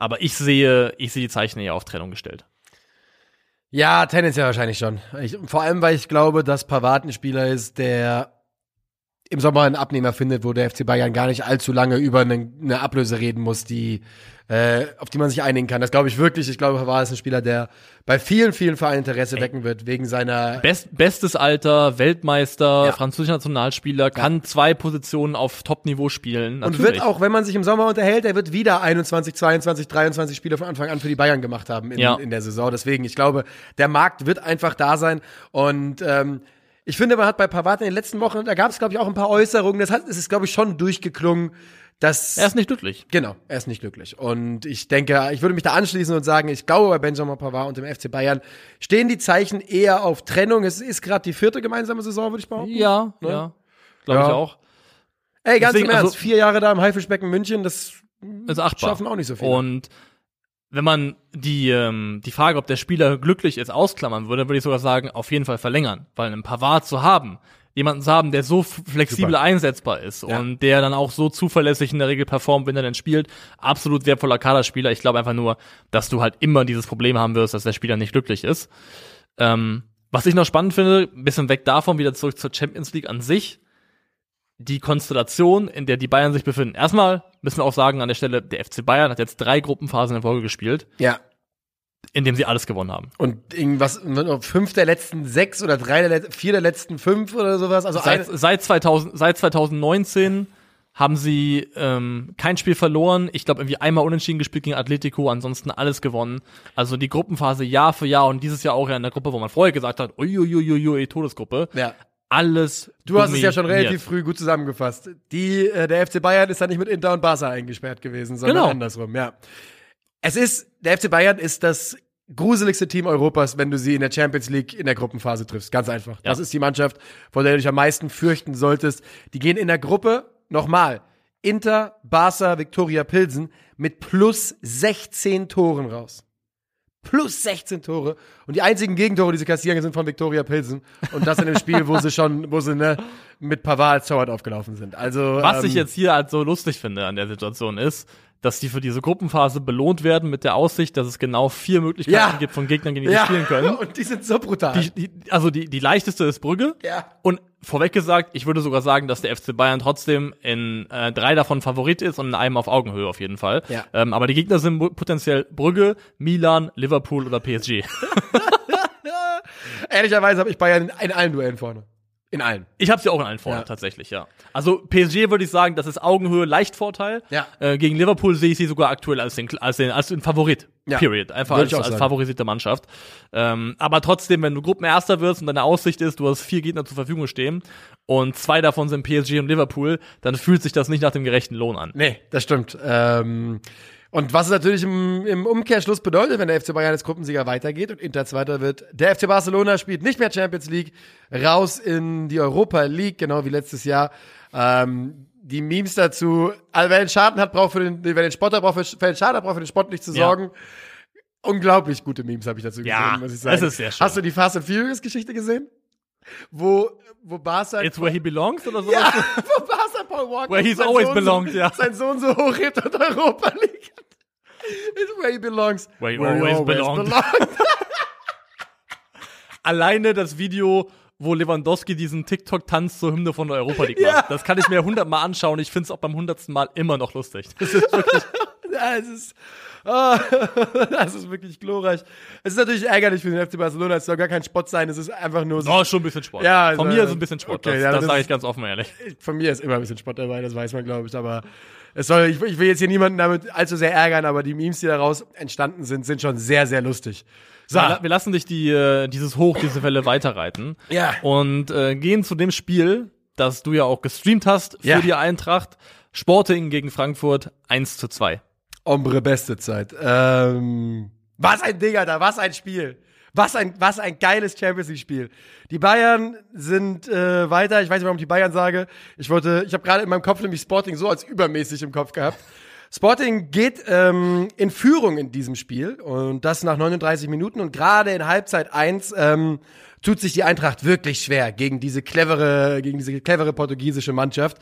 Aber ich sehe, ich sehe die Zeichen eher auf Trennung gestellt. Ja, tendenziell wahrscheinlich schon. Ich, vor allem, weil ich glaube, dass Pavard ein Spieler ist, der im Sommer einen Abnehmer findet, wo der FC Bayern gar nicht allzu lange über eine, eine Ablöse reden muss, die äh, auf die man sich einigen kann. Das glaube ich wirklich. Ich glaube, Pavard ist ein Spieler, der bei vielen, vielen Vereinen Interesse Ey. wecken wird, wegen seiner Best, Bestes Alter, Weltmeister, ja. französischer Nationalspieler, kann ja. zwei Positionen auf Top-Niveau spielen. Natürlich. Und wird auch, wenn man sich im Sommer unterhält, er wird wieder 21, 22, 23 Spiele von Anfang an für die Bayern gemacht haben in, ja. in der Saison. Deswegen, ich glaube, der Markt wird einfach da sein und ähm, ich finde, man hat bei Pavard in den letzten Wochen, da gab es, glaube ich, auch ein paar Äußerungen. Das hat, es ist, glaube ich, schon durchgeklungen, dass. Er ist nicht glücklich. Genau, er ist nicht glücklich. Und ich denke, ich würde mich da anschließen und sagen, ich glaube, bei Benjamin Pavard und dem FC Bayern stehen die Zeichen eher auf Trennung. Es ist gerade die vierte gemeinsame Saison, würde ich behaupten. Ja, ne? ja. Glaube ja. ich auch. Ey, ganz Deswegen, im Ernst, also, vier Jahre da im Haifischbecken München, das ist achtbar. schaffen auch nicht so viele. Und wenn man die, ähm, die Frage, ob der Spieler glücklich ist, ausklammern würde, würde ich sogar sagen, auf jeden Fall verlängern. Weil einen Pavard zu haben, jemanden zu haben, der so flexibel Super. einsetzbar ist ja. und der dann auch so zuverlässig in der Regel performt, wenn er denn spielt, absolut wertvoller Kaderspieler. Ich glaube einfach nur, dass du halt immer dieses Problem haben wirst, dass der Spieler nicht glücklich ist. Ähm, was ich noch spannend finde, ein bisschen weg davon, wieder zurück zur Champions League an sich, die Konstellation, in der die Bayern sich befinden. Erstmal müssen wir auch sagen an der Stelle, der FC Bayern hat jetzt drei Gruppenphasen in Folge gespielt. Ja. In dem sie alles gewonnen haben. Und irgendwas, fünf der letzten sechs oder drei der vier der letzten fünf oder sowas. Also seit, seit 2000, seit 2019 haben sie ähm, kein Spiel verloren. Ich glaube, irgendwie einmal unentschieden gespielt gegen Atletico, ansonsten alles gewonnen. Also die Gruppenphase Jahr für Jahr und dieses Jahr auch ja in der Gruppe, wo man vorher gesagt hat, uiuiuiui, Todesgruppe. Ja alles. Du hast es ja schon relativ früh gut zusammengefasst. Die, äh, der FC Bayern ist da nicht mit Inter und Barca eingesperrt gewesen, sondern genau. andersrum, ja. Es ist, der FC Bayern ist das gruseligste Team Europas, wenn du sie in der Champions League in der Gruppenphase triffst. Ganz einfach. Ja. Das ist die Mannschaft, vor der du dich am meisten fürchten solltest. Die gehen in der Gruppe nochmal. Inter, Barca, Viktoria Pilsen mit plus 16 Toren raus plus 16 Tore. Und die einzigen Gegentore, die sie kassieren, sind von Viktoria Pilsen. Und das in dem Spiel, wo sie schon, wo sie ne, mit Pavard als Torwart aufgelaufen sind. Also Was ähm, ich jetzt hier halt so lustig finde an der Situation ist, dass die für diese Gruppenphase belohnt werden mit der Aussicht, dass es genau vier Möglichkeiten Ja. gibt von Gegnern, gegen die Ja, sie spielen können. und die sind so brutal. Die, die, also die, die leichteste ist Brügge. Ja. Und vorweg gesagt, ich würde sogar sagen, dass der FC Bayern trotzdem in äh, drei davon Favorit ist und in einem auf Augenhöhe auf jeden Fall. Ja. Ähm, aber die Gegner sind potenziell Brügge, Milan, Liverpool oder PSG. Ehrlicherweise habe ich Bayern in allen Duellen vorne. In allen. Ich habe sie auch in allen vorne, Ja. tatsächlich, ja. Also PSG würde ich sagen, das ist Augenhöhe leicht Vorteil. Ja. Äh, gegen Liverpool sehe ich sie sogar aktuell als den, als den, als den Favorit. Ja. Period. Einfach als, als favorisierte Mannschaft. Ähm, aber trotzdem, wenn du Gruppenerster wirst und deine Aussicht ist, du hast vier Gegner zur Verfügung stehen und zwei davon sind PSG und Liverpool, dann fühlt sich das nicht nach dem gerechten Lohn an. Nee, das stimmt. Ähm, und was es natürlich im, im Umkehrschluss bedeutet, wenn der FC Bayern als Gruppensieger weitergeht und Inter Zweiter wird, der FC Barcelona spielt nicht mehr Champions League, raus in die Europa League, genau wie letztes Jahr. Ähm, die Memes dazu, also wer den Schaden hat, braucht für den, wer den Spotter braucht, für, wer den Schaden hat, braucht für den Spott nicht zu Ja. sorgen. Unglaublich gute Memes habe ich dazu Ja, gesehen, muss ich sagen. es ist sehr schön. Hast du die Fast and Furious Geschichte gesehen? Wo, wo Barca It's where he belongs oder so? ja, wo Barca Paul Walker Where he's sein always Sohn belonged, so, ja. Sein Sohn so hochhebt und Europa League. It's where he belongs. Where he always belonged. Alleine das Video, wo Lewandowski diesen TikTok-Tanz zur Hymne von der Europa League macht. Das kann ich mir hundertmal anschauen. Ich finde es auch beim hundertsten Mal immer noch lustig. Das ist wirklich Ja, es ist, ah, das ist wirklich glorreich. Es ist natürlich ärgerlich für den FC Barcelona. Es soll gar kein Spott sein. Es ist einfach nur so. oh, schon ein bisschen Sport. Ja, also, Von mir ist es ein bisschen Sport. okay, das ja, das das sage ich ganz offen ehrlich. Von mir ist immer ein bisschen Spott dabei, das weiß man, glaube ich. Aber es soll, ich, ich will jetzt hier niemanden damit allzu sehr ärgern, aber die Memes, die daraus entstanden sind, sind schon sehr, sehr lustig. So. Wir, lassen dich die, äh, dieses Hoch, diese Welle weiterreiten. Ja. Und äh, gehen zu dem Spiel, das du ja auch gestreamt hast für Ja. die Eintracht. Sporting gegen Frankfurt 1 zu 2. Ombre beste Zeit. Ähm, was ein Ding, Alter, was ein Spiel. Was ein, was ein geiles Champions League-Spiel. Die Bayern sind äh, weiter. Ich weiß nicht, warum ich die Bayern sage. Ich wollte, ich habe gerade in meinem Kopf nämlich Sporting so als übermäßig im Kopf gehabt. Sporting geht ähm, in Führung in diesem Spiel und das nach 39 Minuten und gerade in Halbzeit 1 ähm, tut sich die Eintracht wirklich schwer gegen diese clevere, gegen diese clevere portugiesische Mannschaft,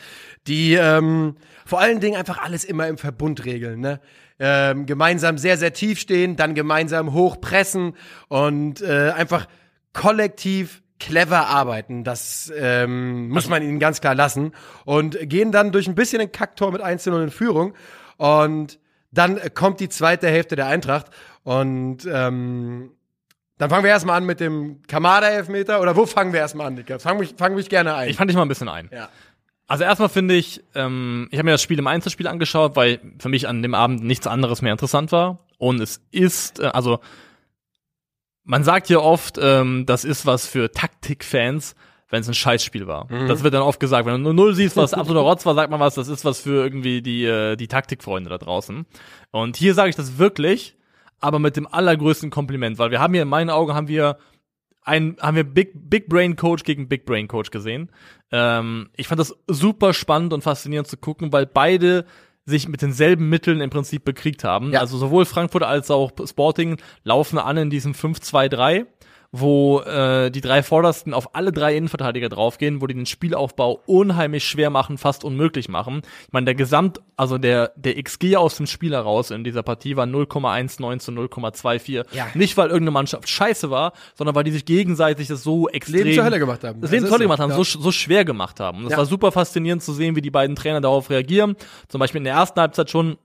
die ähm, vor allen Dingen einfach alles immer im Verbund regeln, ne? Ähm, gemeinsam sehr, sehr tief stehen, dann gemeinsam hoch pressen und äh, einfach kollektiv clever arbeiten. Das ähm, muss man ihnen ganz klar lassen. Und gehen dann durch ein bisschen ein Kacktor mit 1 0 in Führung. Und dann kommt die zweite Hälfte der Eintracht. Und ähm, dann fangen wir erstmal an mit dem Kamada-Elfmeter. Oder wo fangen wir erstmal an, Dicker? Fang mich, fang mich gerne ein. Ich fand dich mal ein bisschen ein. ja. Also erstmal finde ich, ähm, ich habe mir das Spiel im Einzelspiel angeschaut, weil für mich an dem Abend nichts anderes mehr interessant war. Und es ist, äh, also man sagt ja oft, ähm, das ist was für Taktikfans, wenn es ein Scheißspiel war. Das wird dann oft gesagt, wenn du nur null siehst, was absoluter Rotz war, sagt man was, das ist was für irgendwie die, äh, die Taktikfreunde da draußen. Und hier sage ich das wirklich, aber mit dem allergrößten Kompliment, weil wir haben hier in meinen Augen haben wir ein, haben wir Big, Big Brain Coach gegen Big Brain Coach gesehen. Ähm, ich fand das super spannend und faszinierend zu gucken, weil beide sich mit denselben Mitteln im Prinzip bekriegt haben. Ja. Also sowohl Frankfurt als auch Sporting laufen an in diesem 5-2-3 wo äh, die drei Vordersten auf alle drei Innenverteidiger draufgehen, wo die den Spielaufbau unheimlich schwer machen, fast unmöglich machen. Ich meine, der Gesamt, also der, der XG aus dem Spiel heraus in dieser Partie war 0,19 zu 0,24. Ja. Nicht, weil irgendeine Mannschaft scheiße war, sondern weil die sich gegenseitig das so extrem Leben zur Hölle gemacht haben. das Leben Das zur Hölle gemacht haben, ja. so, so schwer gemacht haben. Und es Ja. war super faszinierend zu sehen, wie die beiden Trainer darauf reagieren. Zum Beispiel in der ersten Halbzeit schon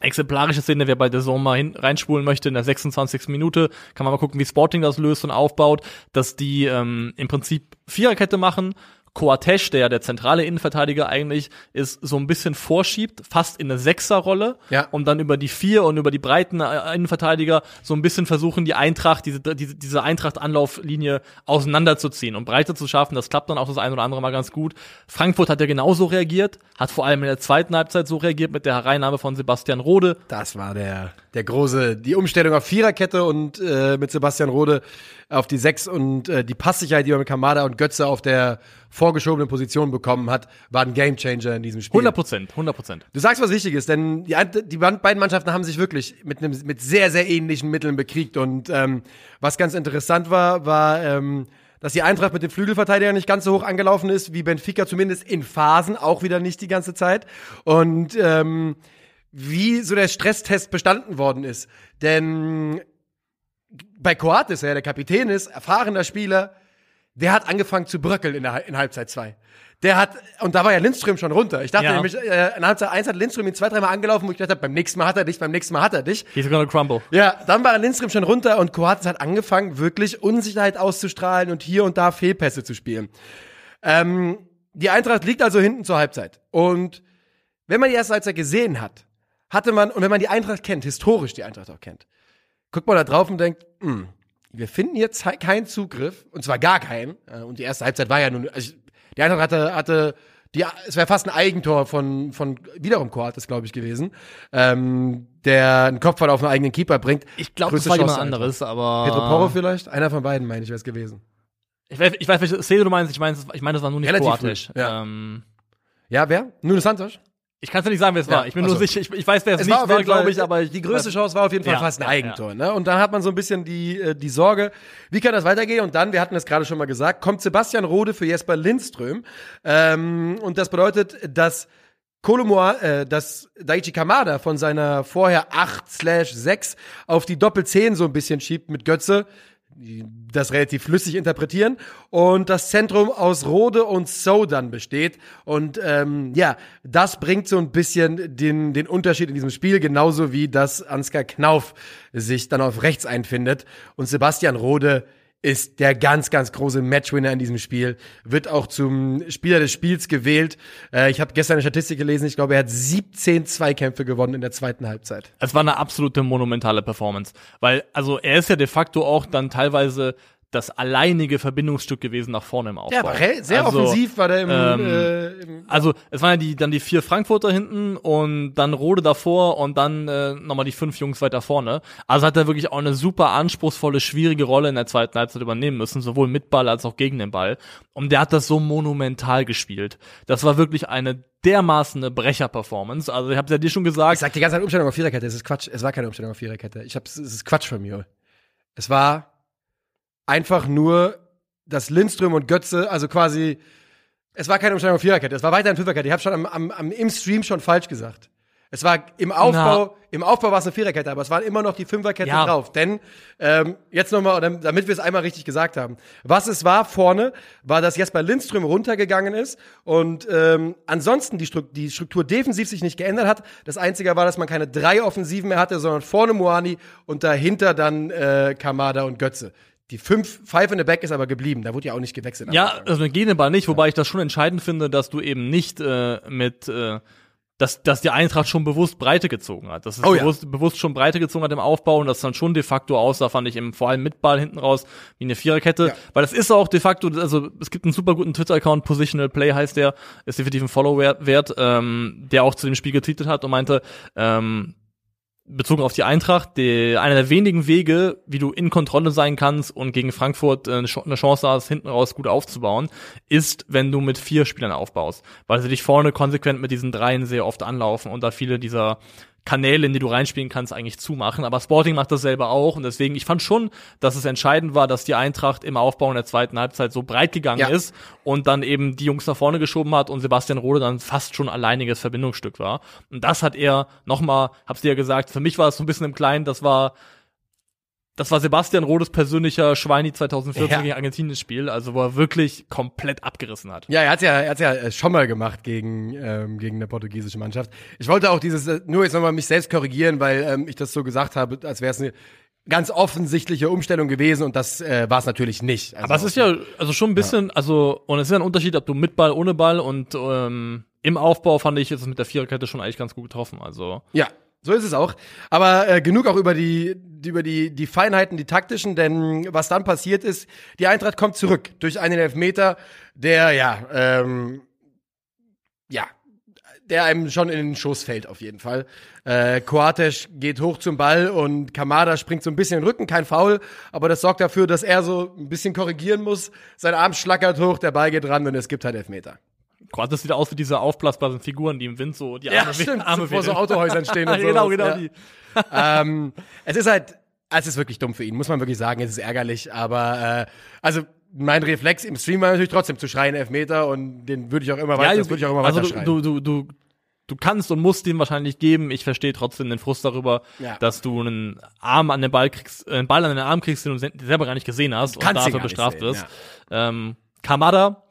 exemplarische Szene, wer bei der mal hin, reinspulen möchte, in der 26. Minute, kann man mal gucken, wie Sporting das löst und aufbaut, dass die ähm, im Prinzip Viererkette machen, Coatesh, der ja der zentrale Innenverteidiger eigentlich ist, so ein bisschen vorschiebt, fast in eine Sechserrolle, Ja. und dann über die vier und über die breiten äh, Innenverteidiger so ein bisschen versuchen, die Eintracht, diese, diese, diese Eintracht-Anlauflinie auseinanderzuziehen und breiter zu schaffen. Das klappt dann auch das ein oder andere Mal ganz gut. Frankfurt hat ja genauso reagiert, hat vor allem in der zweiten Halbzeit so reagiert mit der Hereinnahme von Sebastian Rode. Das war der, der große, die Umstellung auf Viererkette und äh, mit Sebastian Rode auf die Sechs und äh, die Passsicherheit, die man mit Kamada und Götze auf der vorgeschobenen Position bekommen hat, war ein Gamechanger in diesem Spiel. 100 Prozent, 100 Prozent. Du sagst was Wichtiges, denn die, die beiden Mannschaften haben sich wirklich mit, einem, mit sehr, sehr ähnlichen Mitteln bekriegt. Und ähm, was ganz interessant war, war, ähm, dass die Eintracht mit den Flügelverteidigern nicht ganz so hoch angelaufen ist, wie Benfica zumindest in Phasen, auch wieder nicht die ganze Zeit. Und ähm, wie so der Stresstest bestanden worden ist. Denn bei Coates, der der Kapitän ist, erfahrener Spieler, der hat angefangen zu bröckeln in, der, in Halbzeit 2. Der hat, und da war ja Lindström schon runter. Ich dachte Ja. nämlich, äh, in Halbzeit 1 hat Lindström ihn zwei, dreimal angelaufen, wo ich dachte, beim nächsten Mal hat er dich, beim nächsten Mal hat er dich. He's gonna crumble. Ja, dann war Lindström schon runter und Coates hat angefangen, wirklich Unsicherheit auszustrahlen und hier und da Fehlpässe zu spielen. Ähm, die Eintracht liegt also hinten zur Halbzeit. Und wenn man die erste Halbzeit gesehen hat, hatte man, und wenn man die Eintracht kennt, historisch die Eintracht auch kennt, guckt man da drauf und denkt, hm, wir finden jetzt keinen Zugriff, und zwar gar keinen. Äh, Und die erste Halbzeit war ja nun, also die Eintracht hatte, hatte die, es wäre fast ein Eigentor von, von wiederum Coates, glaube ich, gewesen, ähm, der einen Kopfball auf einen eigenen Keeper bringt. Ich glaube, das war Chance jemand der anderes, aber. Pedro Porro vielleicht? Einer von beiden, meine ich, wäre es gewesen. Ich weiß, ich weiß, welche Szene du meinst. Ich meine, ich meine, das war nur nicht Relativ kroatisch. ja. Ähm, Ja, wer? Nuno Santos? Ich kann es ja nicht sagen, wer es Ja, war. Ich bin ach nur sicher, ich, ich weiß, wer es, Es nicht war war, glaube ich, aber ich, die größte Chance war auf jeden Fall Ja, fast ein Eigentor. Ne? Und dann hat man so ein bisschen die, äh, die Sorge, wie kann das weitergehen? Und dann, wir hatten es gerade schon mal gesagt, kommt Sebastian Rode für Jesper Lindström. Ähm, und das bedeutet, dass Kolomoa, äh, dass Daichi Kamada von seiner vorher 8/6 auf die Doppel-10 so ein bisschen schiebt mit Götze, das relativ flüssig interpretieren. Und das Zentrum aus Rode und So dann besteht. Und ähm, ja, das bringt so ein bisschen den, den Unterschied in diesem Spiel, genauso wie dass Ansgar Knauf sich dann auf rechts einfindet und Sebastian Rode ist der ganz, ganz große Matchwinner in diesem Spiel, wird auch zum Spieler des Spiels gewählt. Äh, ich habe gestern eine Statistik gelesen, ich glaube, er hat 17 Zweikämpfe gewonnen in der zweiten Halbzeit. Es war eine absolute monumentale Performance. Weil, also er ist ja de facto auch dann teilweise das alleinige Verbindungsstück gewesen nach vorne im Aufbau. Ja, aber sehr Also, offensiv war der im, ähm, äh, im Also es waren ja die, dann die vier Frankfurter hinten und dann Rode davor und dann äh, nochmal die fünf Jungs weiter vorne. Also hat er wirklich auch eine super anspruchsvolle, schwierige Rolle in der zweiten Halbzeit übernehmen müssen, sowohl mit Ball als auch gegen den Ball. Und der hat das so monumental gespielt. Das war wirklich eine dermaßen eine Brecher-Performance. Also ich habe ja dir schon Ich gesagt, sag die ganze Zeit Umstellung auf Viererkette, es ist Quatsch. Es war keine Umstellung auf Viererkette. Ich hab's, es ist Quatsch von mir. Es war einfach nur, dass Lindström und Götze, also quasi, es war keine Umstellung auf Viererkette, es war weiterhin Fünferkette. Ich habe schon am, am, am, im Stream schon falsch gesagt. Es war im Aufbau, im Aufbau war es eine Viererkette, aber es waren immer noch die Fünferkette Ja. drauf. Denn ähm, jetzt nochmal, damit wir es einmal richtig gesagt haben. Was es war vorne, war, dass Jesper Lindström runtergegangen ist und ähm, ansonsten die, Stru die Struktur defensiv sich nicht geändert hat. Das Einzige war, dass man keine drei Offensiven mehr hatte, sondern vorne Moani und dahinter dann äh, Kamada und Götze. Die fünf, Five in the Back ist aber geblieben. Da wurde ja auch nicht gewechselt. Ja, also mit Gegenball nicht, wobei ich das schon entscheidend finde, dass du eben nicht äh, mit äh, dass, dass die Eintracht schon bewusst Breite gezogen hat. Dass es Oh ja. bewusst, bewusst schon Breite gezogen hat im Aufbau und das dann schon de facto aussah, fand ich eben vor allem mit Ball hinten raus wie eine Viererkette. Ja. Weil das ist auch de facto, also es gibt einen super guten Twitter-Account, Positional Play heißt der, ist definitiv ein Follow wert, wert ähm, der auch zu dem Spiel getweetet hat und meinte, ähm, bezogen auf die Eintracht, die, einer der wenigen Wege, wie du in Kontrolle sein kannst und gegen Frankfurt äh, eine Ch- eine Chance hast, hinten raus gut aufzubauen, ist, wenn du mit vier Spielern aufbaust. Weil sie dich vorne konsequent mit diesen dreien sehr oft anlaufen und da viele dieser Kanäle, in die du reinspielen kannst, eigentlich zumachen. Aber Sporting macht das selber auch und deswegen, ich fand schon, dass es entscheidend war, dass die Eintracht im Aufbau in der zweiten Halbzeit so breit gegangen Ja. ist und dann eben die Jungs nach vorne geschoben hat und Sebastian Rode dann fast schon alleiniges Verbindungsstück war. Und das hat er nochmal, hab's dir ja gesagt, für mich war es so ein bisschen im Kleinen, das war das war Sebastian Rodes persönlicher Schweini 2014 Ja. gegen Argentinien Spiel, also wo er wirklich komplett abgerissen hat. Ja, er hat's ja, er hat's ja äh, schon mal gemacht gegen, ähm, gegen eine portugiesische Mannschaft. Ich wollte auch dieses, äh, nur jetzt nochmal mich selbst korrigieren, weil ähm, ich das so gesagt habe, als wäre es eine ganz offensichtliche Umstellung gewesen und das äh, war es natürlich nicht. Also, Aber es ist ja also schon ein bisschen, also und es ist ja ein Unterschied, ob du mit Ball, ohne Ball und ähm, im Aufbau fand ich es mit der Viererkette schon eigentlich ganz gut getroffen. Also Ja, so ist es auch. Aber äh, genug auch über die, die über die die Feinheiten, die taktischen, denn was dann passiert ist, die Eintracht kommt zurück durch einen Elfmeter, der ja ähm, ja der einem schon in den Schoß fällt auf jeden Fall. Äh, Coates geht hoch zum Ball und Kamada springt so ein bisschen in den Rücken, kein Foul, aber das sorgt dafür, dass er so ein bisschen korrigieren muss. Sein Arm schlackert hoch, der Ball geht ran und es gibt halt Elfmeter. Gerade das sieht aus wie diese aufblasbaren Figuren, die im Wind so die Arme, we- Arme vor so. Autohäusern stehen und so. genau, genau ja. die. ähm, es ist halt, es ist wirklich dumm für ihn, muss man wirklich sagen. Es ist ärgerlich, aber äh, also mein Reflex im Stream war natürlich trotzdem zu schreien Elfmeter und den würde ich auch immer weiter, das würde ich auch immer also weiter du, schreien. du, du, du du kannst und musst ihn wahrscheinlich geben. Ich verstehe trotzdem den Frust darüber, Ja. dass du einen Arm an den Ball kriegst, äh, einen Ball an den Arm kriegst, den du se- selber gar nicht gesehen hast und dafür bestraft wirst. Ähm, Kamada,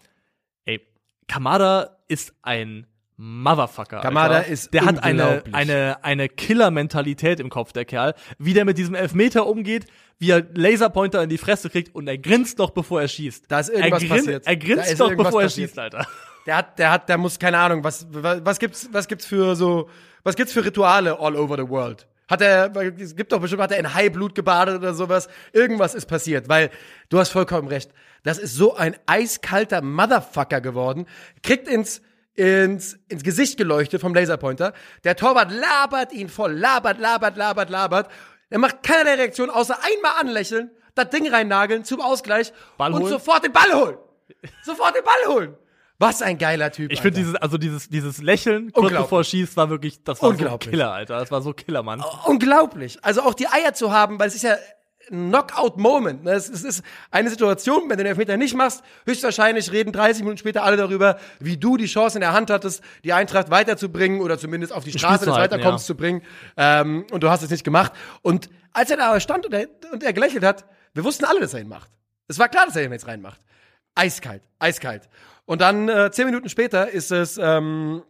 Kamada ist ein Motherfucker. Kamada Alter. ist der hat eine eine eine Killer-Mentalität im Kopf der Kerl, wie der mit diesem Elfmeter umgeht, wie er Laserpointer in die Fresse kriegt und er grinst doch bevor er schießt. Da ist irgendwas er grin- passiert. Er grinst doch bevor er passiert. schießt, Alter. Der hat, der hat, der muss, keine Ahnung, was, was, was gibt's, was gibt's für so, was gibt's für Rituale all over the world? Hat er, es gibt doch bestimmt, hat er in Haiblut gebadet oder sowas? Irgendwas ist passiert, weil du hast vollkommen recht. Das ist so ein eiskalter Motherfucker geworden. Kriegt ins, ins, ins Gesicht geleuchtet vom Laserpointer. Der Torwart labert ihn voll, labert, labert, labert, labert. Er macht keinerlei Reaktion, außer einmal anlächeln, das Ding reinnageln zum Ausgleich Ball und holen. sofort den Ball holen. Sofort den Ball holen. Was ein geiler Typ. Ich finde dieses, also dieses, dieses Lächeln kurz bevor er schießt, war wirklich, das war so. Killer, Alter. Das war so Killer, Mann. unglaublich. Also auch die Eier zu haben, weil es ist ja ein Knockout-Moment. ne? Es es ist eine Situation, wenn du den Elfmeter nicht machst, höchstwahrscheinlich reden 30 Minuten später alle darüber, wie du die Chance in der Hand hattest, die Eintracht weiterzubringen oder zumindest auf die Straße des Weiterkommens ja. zu bringen. Ähm, und du hast es nicht gemacht. Und als er da stand und er, und er gelächelt hat, wir wussten alle, dass er ihn macht. Es war klar, dass er ihn jetzt reinmacht. Eiskalt, eiskalt. Und dann äh, zehn Minuten später ist es ähm,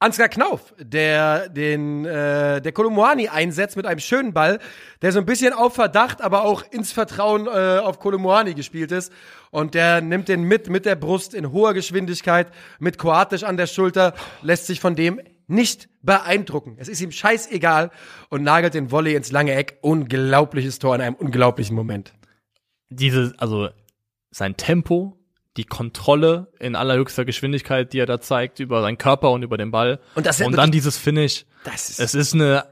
Ansgar Knauf, der den äh, der Kolomoani einsetzt mit einem schönen Ball, der so ein bisschen auf Verdacht, aber auch ins Vertrauen äh, auf Kolomoani gespielt ist. Und der nimmt den mit mit der Brust in hoher Geschwindigkeit, mit Kroatisch an der Schulter, lässt sich von dem nicht beeindrucken. Es ist ihm scheißegal und nagelt den Volley ins lange Eck. Unglaubliches Tor in einem unglaublichen Moment. Diese, also sein Tempo, die Kontrolle in allerhöchster Geschwindigkeit, die er da zeigt, über seinen Körper und über den Ball. Und das und dann dieses Finish. Das ist Es ist eine,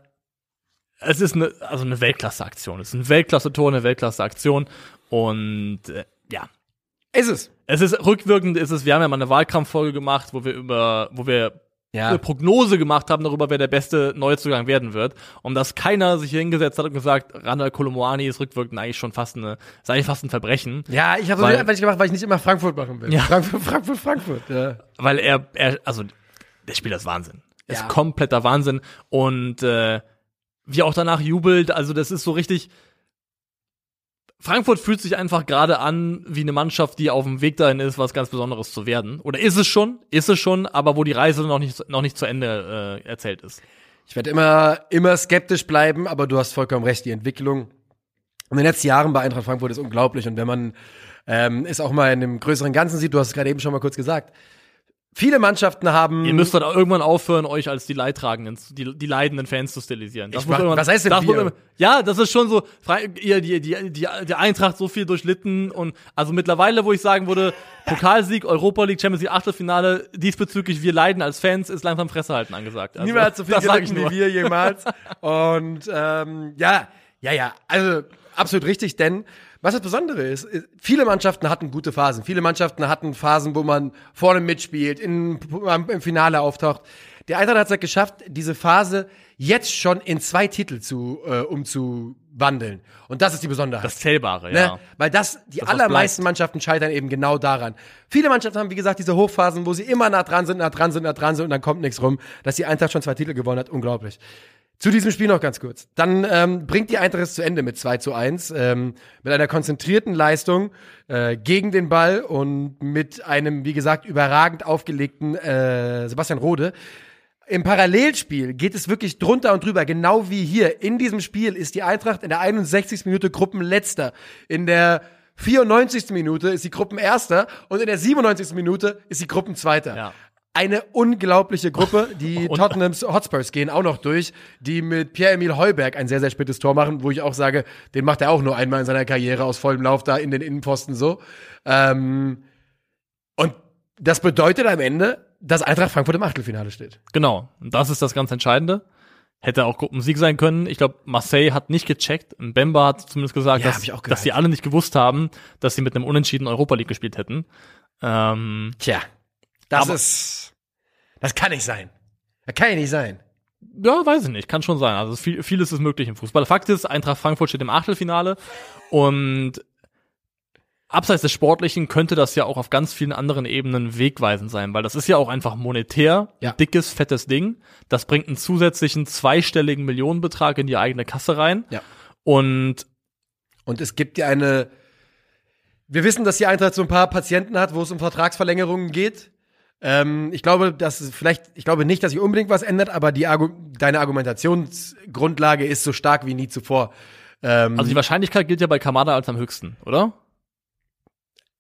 es ist eine, also eine Weltklasse-Aktion. Es ist ein Weltklasse-Tor, eine Weltklasse-Aktion. Und äh, ja, ist es. es ist rückwirkend, ist es, wir haben ja mal eine Wahlkampffolge gemacht, wo wir über, wo wir Ja. eine Prognose gemacht haben darüber, wer der beste Neuzugang werden wird. Und dass keiner sich hier hingesetzt hat und gesagt, Randall Kolomoani ist rückwirkend eigentlich schon fast eine, ist eigentlich fast ein Verbrechen. Ja, ich habe so einfach nicht gemacht, weil ich nicht immer Frankfurt machen will. Ja. Frankfurt, Frankfurt, Frankfurt. Ja. Weil er, er, also der Spieler ist Wahnsinn. Er Ja. Ist kompletter Wahnsinn. Und äh, wie auch danach jubelt, also das ist so richtig. Frankfurt fühlt sich einfach gerade an wie eine Mannschaft, die auf dem Weg dahin ist, was ganz Besonderes zu werden. Oder ist es schon? Ist es schon, aber wo die Reise noch nicht, noch nicht zu Ende äh, erzählt ist. Ich werde immer, immer skeptisch bleiben, aber du hast vollkommen recht, die Entwicklung in den letzten Jahren bei Eintracht Frankfurt ist unglaublich. Und wenn man ähm, es auch mal in einem größeren Ganzen sieht, du hast es gerade eben schon mal kurz gesagt, viele Mannschaften haben. Ihr müsst dann irgendwann aufhören, euch als die Leidtragenden, die, die leidenden Fans zu stilisieren. Das muss mach- was heißt denn das immer- Ja, das ist schon so, ihr, die, die, die, die Eintracht so viel durchlitten und also mittlerweile, wo ich sagen würde, Pokalsieg, Europa League, Champions League, Achtelfinale, diesbezüglich wir leiden als Fans, ist langsam Fresse halten angesagt. Also, Niemand hat so viel gelitten wie wir jemals. Und ähm, ja, ja, ja, also absolut richtig, denn was das Besondere ist, ist, viele Mannschaften hatten gute Phasen. Viele Mannschaften hatten Phasen, wo man vorne mitspielt, in, im Finale auftaucht. Der Eintracht hat es halt geschafft, diese Phase jetzt schon in zwei Titel zu äh, umzuwandeln. Und das ist die Besonderheit. Das Zählbare, Ne? ja. Weil das, die Das, allermeisten. Mannschaften scheitern eben genau daran. Viele Mannschaften haben, wie gesagt, diese Hochphasen, wo sie immer nah dran sind, nah dran sind, nah dran sind und dann kommt nichts rum. Dass die Eintracht schon zwei Titel gewonnen hat, unglaublich. Zu diesem Spiel noch ganz kurz. Dann ähm, bringt die Eintracht es zu Ende mit 2 zu 1, ähm, mit einer konzentrierten Leistung äh, gegen den Ball und mit einem, wie gesagt, überragend aufgelegten äh, Sebastian Rode. Im Parallelspiel geht es wirklich drunter und drüber, genau wie hier. In diesem Spiel ist die Eintracht in der 61. Minute Gruppenletzter. In der 94. Minute ist sie Gruppenerster und in der 97. Minute ist sie Gruppenzweiter. Ja. Eine unglaubliche Gruppe. Die Tottenhams Hotspurs gehen auch noch durch, die mit Pierre-Emil Heuberg ein sehr, sehr spätes Tor machen, wo ich auch sage, den macht er auch nur einmal in seiner Karriere aus vollem Lauf da in den Innenpfosten so. Ähm, und das bedeutet am Ende, dass Eintracht Frankfurt im Achtelfinale steht. Genau. Und das ist das ganz Entscheidende. Hätte auch Gruppensieg sein können. Ich glaube, Marseille hat nicht gecheckt. Bemba hat zumindest gesagt, Ja, dass, dass sie alle nicht gewusst haben, dass sie mit einem Unentschieden Europa League gespielt hätten. Ähm, Tja, das Aber- ist, das kann nicht sein. Das kann ja nicht sein. Ja, weiß ich nicht, kann schon sein. Also viel, vieles ist möglich im Fußball. Fakt ist, Eintracht Frankfurt steht im Achtelfinale und abseits des Sportlichen könnte das ja auch auf ganz vielen anderen Ebenen wegweisend sein, weil das ist ja auch einfach monetär Ja. dickes, fettes Ding. Das bringt einen zusätzlichen zweistelligen Millionenbetrag in die eigene Kasse rein. Ja. Und Und es gibt ja eine. Wir wissen, dass die Eintracht so ein paar Patienten hat, wo es um Vertragsverlängerungen geht. Ähm, ich glaube, dass vielleicht, ich glaube nicht, dass sich unbedingt was ändert, aber die Argu deine Argumentationsgrundlage ist so stark wie nie zuvor. Ähm, also die Wahrscheinlichkeit gilt ja bei Kamada als am höchsten, oder?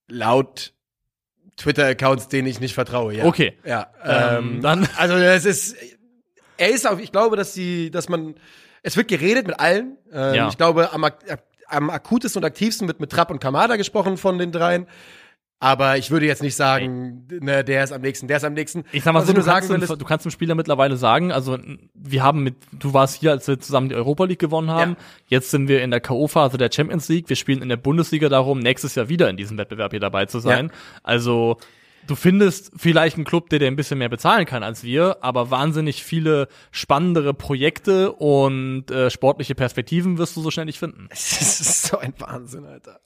laut Twitter-Accounts, denen ich nicht vertraue, ja. Okay. Ja. Ähm, dann- Also es ist, er ist auch, ich glaube, dass die, dass man, es wird geredet mit allen. Ähm, Ja. Ich glaube, am, am akutesten und aktivsten wird mit Trapp und Kamada gesprochen von den dreien. Aber ich würde jetzt nicht sagen, ne, der ist am nächsten, der ist am nächsten. Ich sag mal Was so, ich du sagen kannst, will, dem, du kannst dem Spieler mittlerweile sagen, also wir haben mit, du warst hier, als wir zusammen die Europa League gewonnen haben. Ja. Jetzt sind wir in der K.O.-Phase der Champions League. Wir spielen in der Bundesliga darum, nächstes Jahr wieder in diesem Wettbewerb hier dabei zu sein. Also du findest vielleicht einen Club, der dir ein bisschen mehr bezahlen kann als wir, aber wahnsinnig viele spannendere Projekte und äh, sportliche Perspektiven wirst du so schnell nicht finden. das ist so ein Wahnsinn, Alter.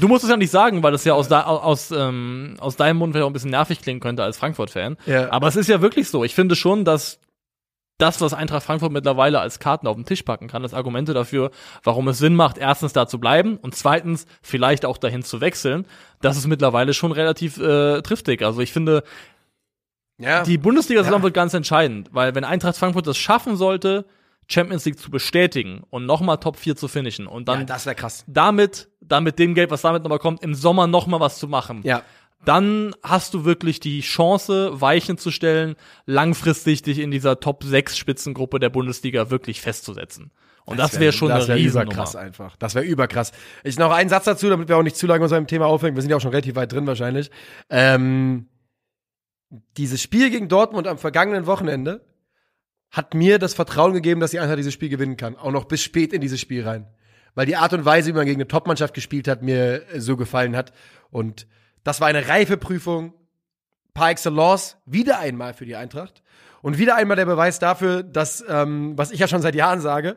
Du musst es ja nicht sagen, weil das ja aus, da, aus, ähm, aus deinem Mund vielleicht auch ein bisschen nervig klingen könnte als Frankfurt-Fan. Ja. Aber es ist ja wirklich so. Ich finde schon, dass das, was Eintracht Frankfurt mittlerweile als Karten auf den Tisch packen kann, das Argumente dafür, warum es Sinn macht, erstens da zu bleiben und zweitens vielleicht auch dahin zu wechseln, das ist mittlerweile schon relativ äh, triftig. Also ich finde, Ja. die Bundesliga-Saison Ja. wird ganz entscheidend, weil wenn Eintracht Frankfurt das schaffen sollte, Champions League zu bestätigen und nochmal Top 4 zu finishen und dann ja, das wäre krass. damit, dann mit dem Geld, was damit nochmal kommt, im Sommer nochmal was zu machen. Ja. Dann hast du wirklich die Chance, Weichen zu stellen, langfristig dich in dieser Top 6 Spitzengruppe der Bundesliga wirklich festzusetzen. Und das, wäre schon das eine wär Riesennummer. überkrass einfach. Das wäre überkrass. Ich noch einen Satz dazu, damit wir auch nicht zu lange uns beim Thema aufhängen. Wir sind ja auch schon relativ weit drin wahrscheinlich. Ähm, dieses Spiel gegen Dortmund am vergangenen Wochenende hat mir das Vertrauen gegeben, dass die Eintracht dieses Spiel gewinnen kann. Auch noch bis spät in dieses Spiel rein. Weil die Art und Weise, wie man gegen eine Topmannschaft gespielt hat, mir äh, so gefallen hat. Und das war eine reife Prüfung par excellence, wieder einmal für die Eintracht. Und wieder einmal der Beweis dafür, dass, ähm, was ich ja schon seit Jahren sage,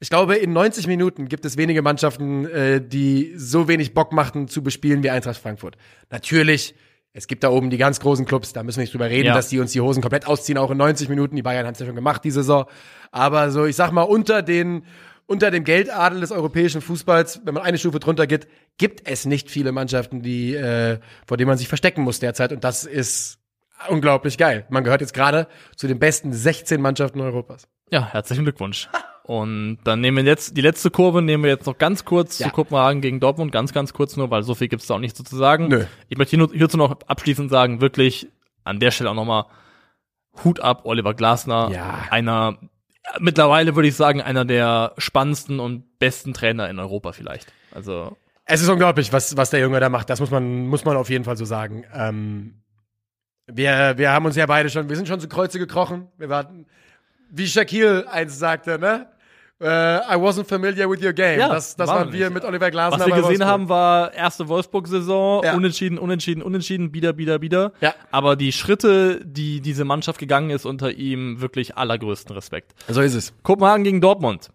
ich glaube, in 90 Minuten gibt es wenige Mannschaften, äh, die so wenig Bock machten zu bespielen wie Eintracht Frankfurt. Natürlich, es gibt da oben die ganz großen Clubs, da müssen wir nicht drüber reden, Ja. dass die uns die Hosen komplett ausziehen, auch in 90 Minuten. Die Bayern haben es ja schon gemacht, die Saison. Aber so, ich sag mal, unter den, unter dem Geldadel des europäischen Fußballs, wenn man eine Stufe drunter geht, gibt es nicht viele Mannschaften, die, äh, vor denen man sich verstecken muss derzeit. Und das ist unglaublich geil. Man gehört jetzt gerade zu den besten 16 Mannschaften Europas. Ja, herzlichen Glückwunsch. Und dann nehmen wir jetzt die letzte Kurve, nehmen wir jetzt noch ganz kurz Ja. zu Kopenhagen gegen Dortmund, ganz, ganz kurz nur, weil so viel gibt's da auch nicht so zu sagen. Nö. Ich möchte hier hierzu noch abschließend sagen, wirklich an der Stelle auch nochmal Hut ab, Oliver Glasner. Ja. Einer, mittlerweile würde ich sagen, einer der spannendsten und besten Trainer in Europa vielleicht. Also, Es ist unglaublich, was, was der Junge da macht. Das muss man, muss man auf jeden Fall so sagen. Ähm, wir, wir haben uns ja beide schon, wir sind schon zu Kreuze gekrochen. Wir warten, wie Shaquille eins sagte, ne? Äh, I wasn't familiar with your game. Ja, das das waren wir nicht. mit Oliver Glasner. was wir gesehen Wolfsburg. haben, war erste Wolfsburg-Saison, Ja. unentschieden, unentschieden, unentschieden, wieder, wieder, wieder. Ja. Aber die Schritte, die diese Mannschaft gegangen ist, unter ihm wirklich allergrößten Respekt. So ist es. Kopenhagen gegen Dortmund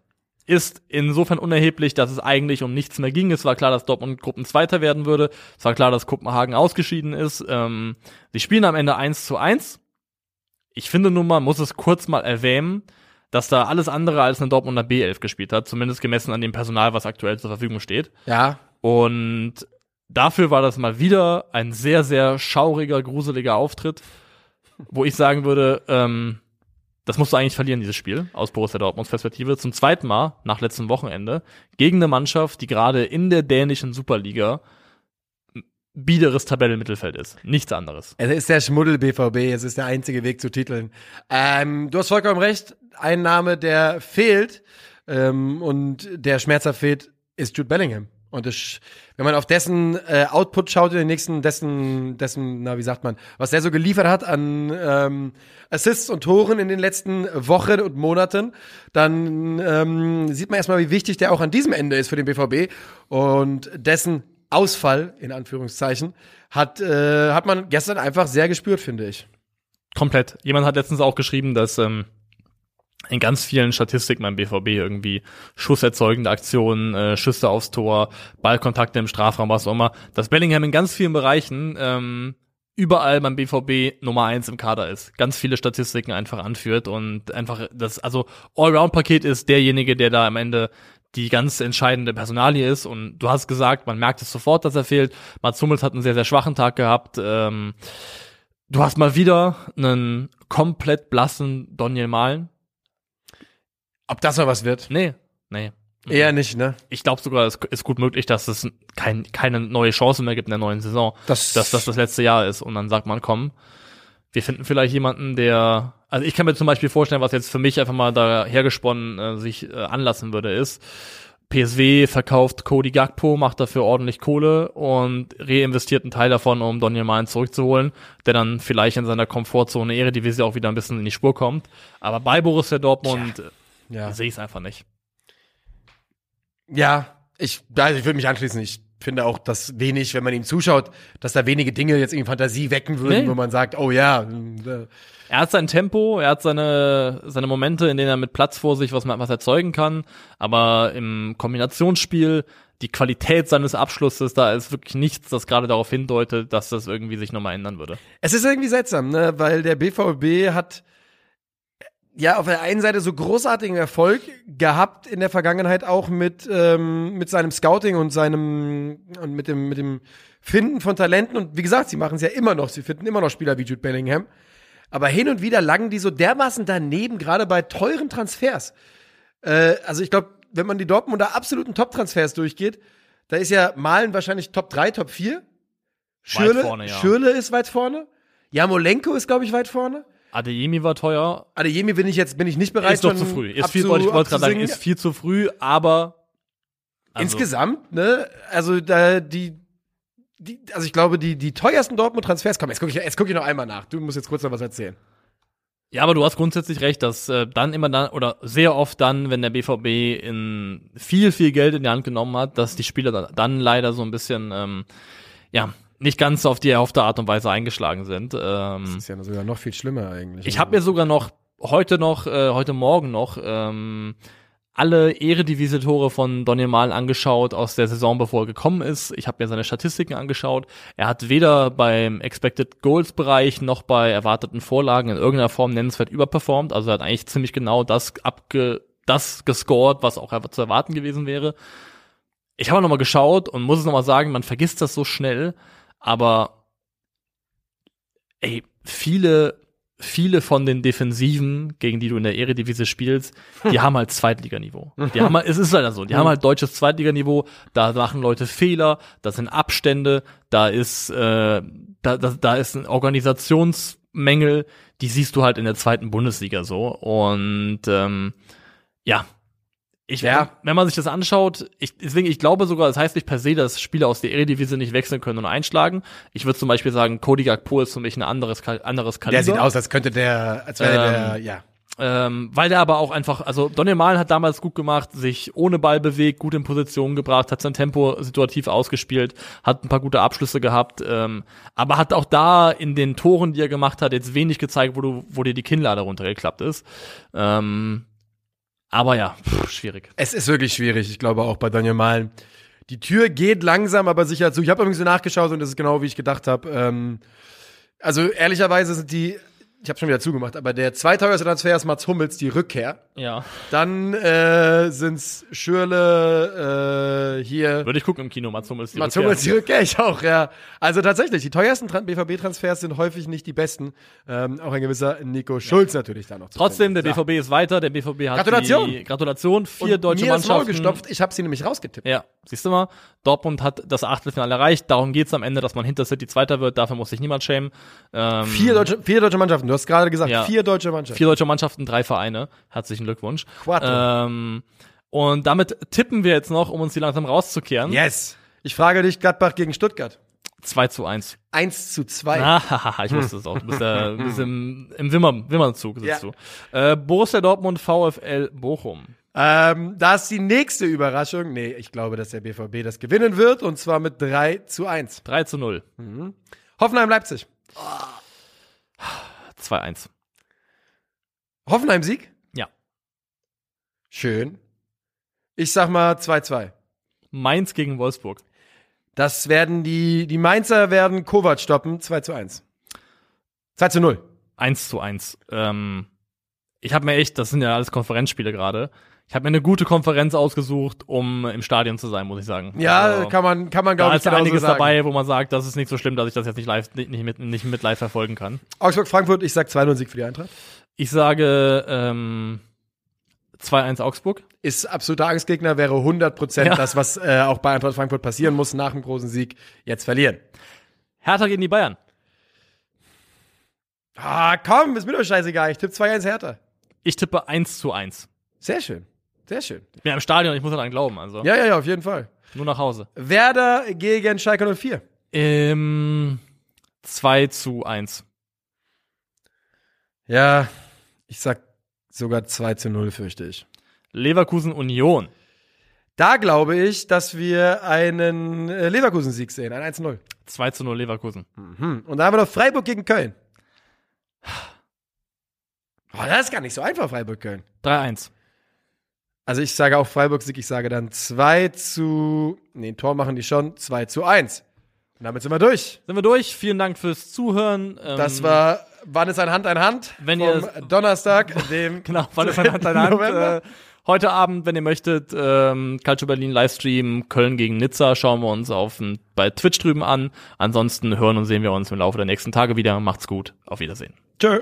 ist insofern unerheblich, dass es eigentlich um nichts mehr ging. Es war klar, dass Dortmund Gruppenzweiter werden würde. Es war klar, dass Kopenhagen ausgeschieden ist. Ähm, sie spielen am Ende 1 zu 1. Ich finde nun mal, muss es kurz mal erwähnen, dass da alles andere als eine Dortmunder B11 gespielt hat, zumindest gemessen an dem Personal, was aktuell zur Verfügung steht. Ja. Und dafür war das mal wieder ein sehr, sehr schauriger, gruseliger Auftritt, wo ich sagen würde, ähm, das musst du eigentlich verlieren, dieses Spiel, aus Borussia Dortmunds Perspektive. Zum zweiten Mal, nach letztem Wochenende, gegen eine Mannschaft, die gerade in der dänischen Superliga biederes Tabellenmittelfeld ist. Nichts anderes. Es ist der Schmuddel-BVB, es ist der einzige Weg zu Titeln. Ähm, du hast vollkommen recht, ein Name, der fehlt ähm, und der schmerzhaft fehlt, ist Jude Bellingham. Und das, wenn man auf dessen äh, Output schaut in den nächsten, dessen, dessen, na wie sagt man, was der so geliefert hat an ähm, Assists und Toren in den letzten Wochen und Monaten, dann ähm, sieht man erstmal, wie wichtig der auch an diesem Ende ist für den BVB und dessen Ausfall in Anführungszeichen hat äh, hat man gestern einfach sehr gespürt, finde ich. Komplett. Jemand hat letztens auch geschrieben, dass ähm, in ganz vielen Statistiken beim BVB irgendwie schusserzeugende Aktionen, äh, Schüsse aufs Tor, Ballkontakte im Strafraum, was auch immer, dass Bellingham in ganz vielen Bereichen ähm, überall beim BVB Nummer eins im Kader ist, ganz viele Statistiken einfach anführt und einfach das, also Allround-Paket ist derjenige, der da am Ende die ganz entscheidende Personalie ist und du hast gesagt, man merkt es sofort, dass er fehlt. Mats Hummels hat einen sehr, sehr schwachen Tag gehabt. Ähm, du hast mal wieder einen komplett blassen Daniel Malen. Ob das noch was wird? Nee, nee. Eher nicht, ne? Ich glaube sogar, es ist gut möglich, dass es kein, keine neue Chance mehr gibt in der neuen Saison. Das- dass das das letzte Jahr ist. Und dann sagt man, komm, wir finden vielleicht jemanden, der, also ich kann mir zum Beispiel vorstellen, was jetzt für mich einfach mal da hergesponnen äh, sich äh, anlassen würde, ist, PSW verkauft Cody Gakpo, macht dafür ordentlich Kohle und reinvestiert einen Teil davon, um Daniel Malen zurückzuholen, der dann vielleicht in seiner Komfortzone Eredivisie auch wieder ein bisschen in die Spur kommt. Aber bei Borussia Dortmund äh, Ja. sehe ich es einfach nicht. Ja, ich, also ich würde mich anschließen. Ich finde auch, dass wenig, wenn man ihm zuschaut, dass da wenige Dinge jetzt irgendwie Fantasie wecken würden, Nee. wo man sagt, oh ja, äh, Er hat sein Tempo, er hat seine, seine Momente, in denen er mit Platz vor sich was, was erzeugen kann, aber im Kombinationsspiel, die Qualität seines Abschlusses, da ist wirklich nichts, das gerade darauf hindeutet, dass das irgendwie sich nochmal ändern würde. Es ist irgendwie seltsam, ne? weil der BVB hat ja auf der einen Seite so großartigen Erfolg gehabt in der Vergangenheit auch mit, ähm, mit seinem Scouting und seinem und mit dem, mit dem Finden von Talenten. Und wie gesagt, sie machen es ja immer noch, sie finden immer noch Spieler wie Jude Bellingham. Aber hin und wieder lagen die so dermaßen daneben, gerade bei teuren Transfers. Äh, also ich glaube, wenn man die Dortmunder absoluten Top-Transfers durchgeht, da ist ja Malen wahrscheinlich Top 3, Top 4. Schürle, vorne, ja. Schürle ist weit vorne. Jamolenko ist, glaube ich, weit vorne. Adeyemi war teuer, Adeyemi bin ich jetzt bin ich nicht bereit. ist doch zu früh. Ist viel, wollte ich wollte gerade sagen, ist viel zu früh, aber also, Insgesamt, ne? Also da die, die also ich glaube die die teuersten Dortmund Transfers. Komm, jetzt gucke ich jetzt gucke ich noch einmal nach. Du musst jetzt kurz noch was erzählen. Ja, aber du hast grundsätzlich recht, dass äh, dann immer dann oder sehr oft dann, wenn der BVB in viel, viel Geld in die Hand genommen hat, dass die Spieler dann, dann leider so ein bisschen, ähm, ja, nicht ganz auf die erhoffte Art und Weise eingeschlagen sind. Ähm, ist ja sogar noch viel schlimmer eigentlich. ich habe mir sogar noch heute noch, äh, heute Morgen noch ähm, alle Eredivisie-Tore von Daniel Mal angeschaut aus der Saison, bevor er gekommen ist. Ich habe mir seine Statistiken angeschaut. Er hat weder beim Expected Goals-Bereich noch bei erwarteten Vorlagen in irgendeiner Form nennenswert überperformt. Also er hat eigentlich ziemlich genau das abge das gescored, was auch zu erwarten gewesen wäre. Ich habe noch mal geschaut und muss es noch mal sagen, man vergisst das so schnell, aber ey, viele viele von den Defensiven, gegen die du in der Eredivisie spielst, die haben halt Zweitliganiveau. Die haben halt, es ist leider so, die haben halt deutsches Zweitliganiveau, da machen Leute Fehler, da sind Abstände, da ist, äh, da, da, da ist ein Organisationsmängel, die siehst du halt in der zweiten Bundesliga so. Und ähm, ja, ich, Ja. wenn man sich das anschaut, ich, deswegen, ich glaube sogar, das heißt nicht per se, dass Spieler aus der Eredivisie nicht wechseln können und einschlagen. Ich würde zum Beispiel sagen, Cody Gakpo ist für mich ein anderes, anderes Kaliber. Der sieht aus, als könnte der, als wäre Ähm, der, ja. Ähm, weil der aber auch einfach, also Daniel Malen hat damals gut gemacht, sich ohne Ball bewegt, gut in Position gebracht, hat sein Tempo situativ ausgespielt, hat ein paar gute Abschlüsse gehabt, ähm, aber hat auch da in den Toren, die er gemacht hat, jetzt wenig gezeigt, wo du, wo dir die Kinnlade runtergeklappt ist. Ähm, aber ja, pff, schwierig. Es ist wirklich schwierig, ich glaube auch bei Daniel Malen. Die Tür geht langsam, aber sicher zu. Ich habe übrigens so nachgeschaut und das ist genau wie ich gedacht habe. Ähm, also ehrlicherweise sind die, ich habe schon wieder zugemacht, aber der zweiteuerste Transfer ist Mats Hummels, die Rückkehr. Ja. Dann äh, sind's Schürle äh, hier. Würde ich gucken im Kino, Mats Hummels. die Mats Rückkehr. Hummels die Rückkehr, ich auch, ja. Also tatsächlich, die teuersten Tran- BVB-Transfers sind häufig nicht die besten. Ähm, auch ein gewisser Nico Schulz natürlich da noch. zu Trotzdem, der. BVB ist weiter, der BVB hat Gratulation. die Gratulation, vier Und deutsche mir Mannschaften. gestopft, ich habe sie nämlich rausgetippt. Ja, siehst du mal, Dortmund hat das Achtelfinale erreicht. Darum geht's am Ende, dass man hinter City Zweiter wird. Dafür muss sich niemand schämen. Ähm, Vier deutsche, vier deutsche Mannschaften, du hast gerade gesagt, Ja. vier deutsche Mannschaften. vier deutsche Mannschaften, drei Vereine. Herzlichen Glückwunsch. Quattro. Ähm, und damit tippen wir jetzt noch, um uns hier langsam rauszukehren. Yes. Ich frage dich, Gladbach gegen Stuttgart. 2 zu 1. 1 zu 2. Ah, ich wusste es auch. Du bist, äh, bist im, im Wimmer, Wimmernzug sitzt Ja. du. Äh, Borussia Dortmund, VfL Bochum. Ähm, da ist die nächste Überraschung. Nee, ich glaube, dass der BVB das gewinnen wird und zwar mit 3 zu 1. 3 zu 0. Hoffenheim-Leipzig. 2-1. Hoffenheim-Sieg? Ja. Schön. Ich sag mal 2-2. Mainz gegen Wolfsburg. Das werden die, die Mainzer werden Kovac stoppen. 2 zu 1. 2 zu 0. 1 zu 1. Ähm, ich habe mir echt, das sind ja alles Konferenzspiele gerade. Ich habe mir eine gute Konferenz ausgesucht, um im Stadion zu sein, muss ich sagen. Ja, Also, kann man, kann man da glaube ich ist ja genauso einiges sagen. dabei, wo man sagt, das ist nicht so schlimm, dass ich das jetzt nicht live, nicht mit, nicht mit live verfolgen kann. Augsburg, Frankfurt, ich sag 2-0 Sieg für die Eintracht. Ich sage ähm, 2-1 Augsburg. Ist absoluter Angstgegner, wäre 100% Ja. das, was äh, auch bei Eintracht Frankfurt passieren muss, nach dem großen Sieg jetzt verlieren. Hertha gegen die Bayern. Ah, komm, ist mir doch scheißegal. Ich tippe 2-1 Hertha. Ich tippe 1 zu 1. Sehr schön. Sehr schön. Ich bin ja im Stadion, ich muss daran glauben, also. Ja, ja, ja, auf jeden Fall. Nur nach Hause. Werder gegen Schalke 04. Ähm, 2 zu 1. Ja, ich sag sogar 2 zu 0, fürchte ich. Leverkusen Union. Da glaube ich, dass wir einen äh, Leverkusen-Sieg sehen, ein 1-0. 2 zu 0 Leverkusen. Hm. Und dann haben wir noch Freiburg gegen Köln. Oh, das ist gar nicht so einfach, Freiburg-Köln. 3-1. Also ich sage auch Freiburg-Sieg, ich sage dann 2 zu, nee, ein Tor machen die schon, 2 zu 1. Und damit sind wir durch. Sind wir durch. Vielen Dank fürs Zuhören. Ähm, Das war, wann ist ein Hand ein Hand? Wenn Vom ihr- Donnerstag, dem Genau, wann ist ein Hand in Hand? Äh, heute Abend, wenn ihr möchtet, ähm, Calcio Berlin Livestream Köln gegen Nizza schauen wir uns auf dem- bei Twitch drüben an. Ansonsten hören und sehen wir uns im Laufe der nächsten Tage wieder. Macht's gut. Auf Wiedersehen. Tschö.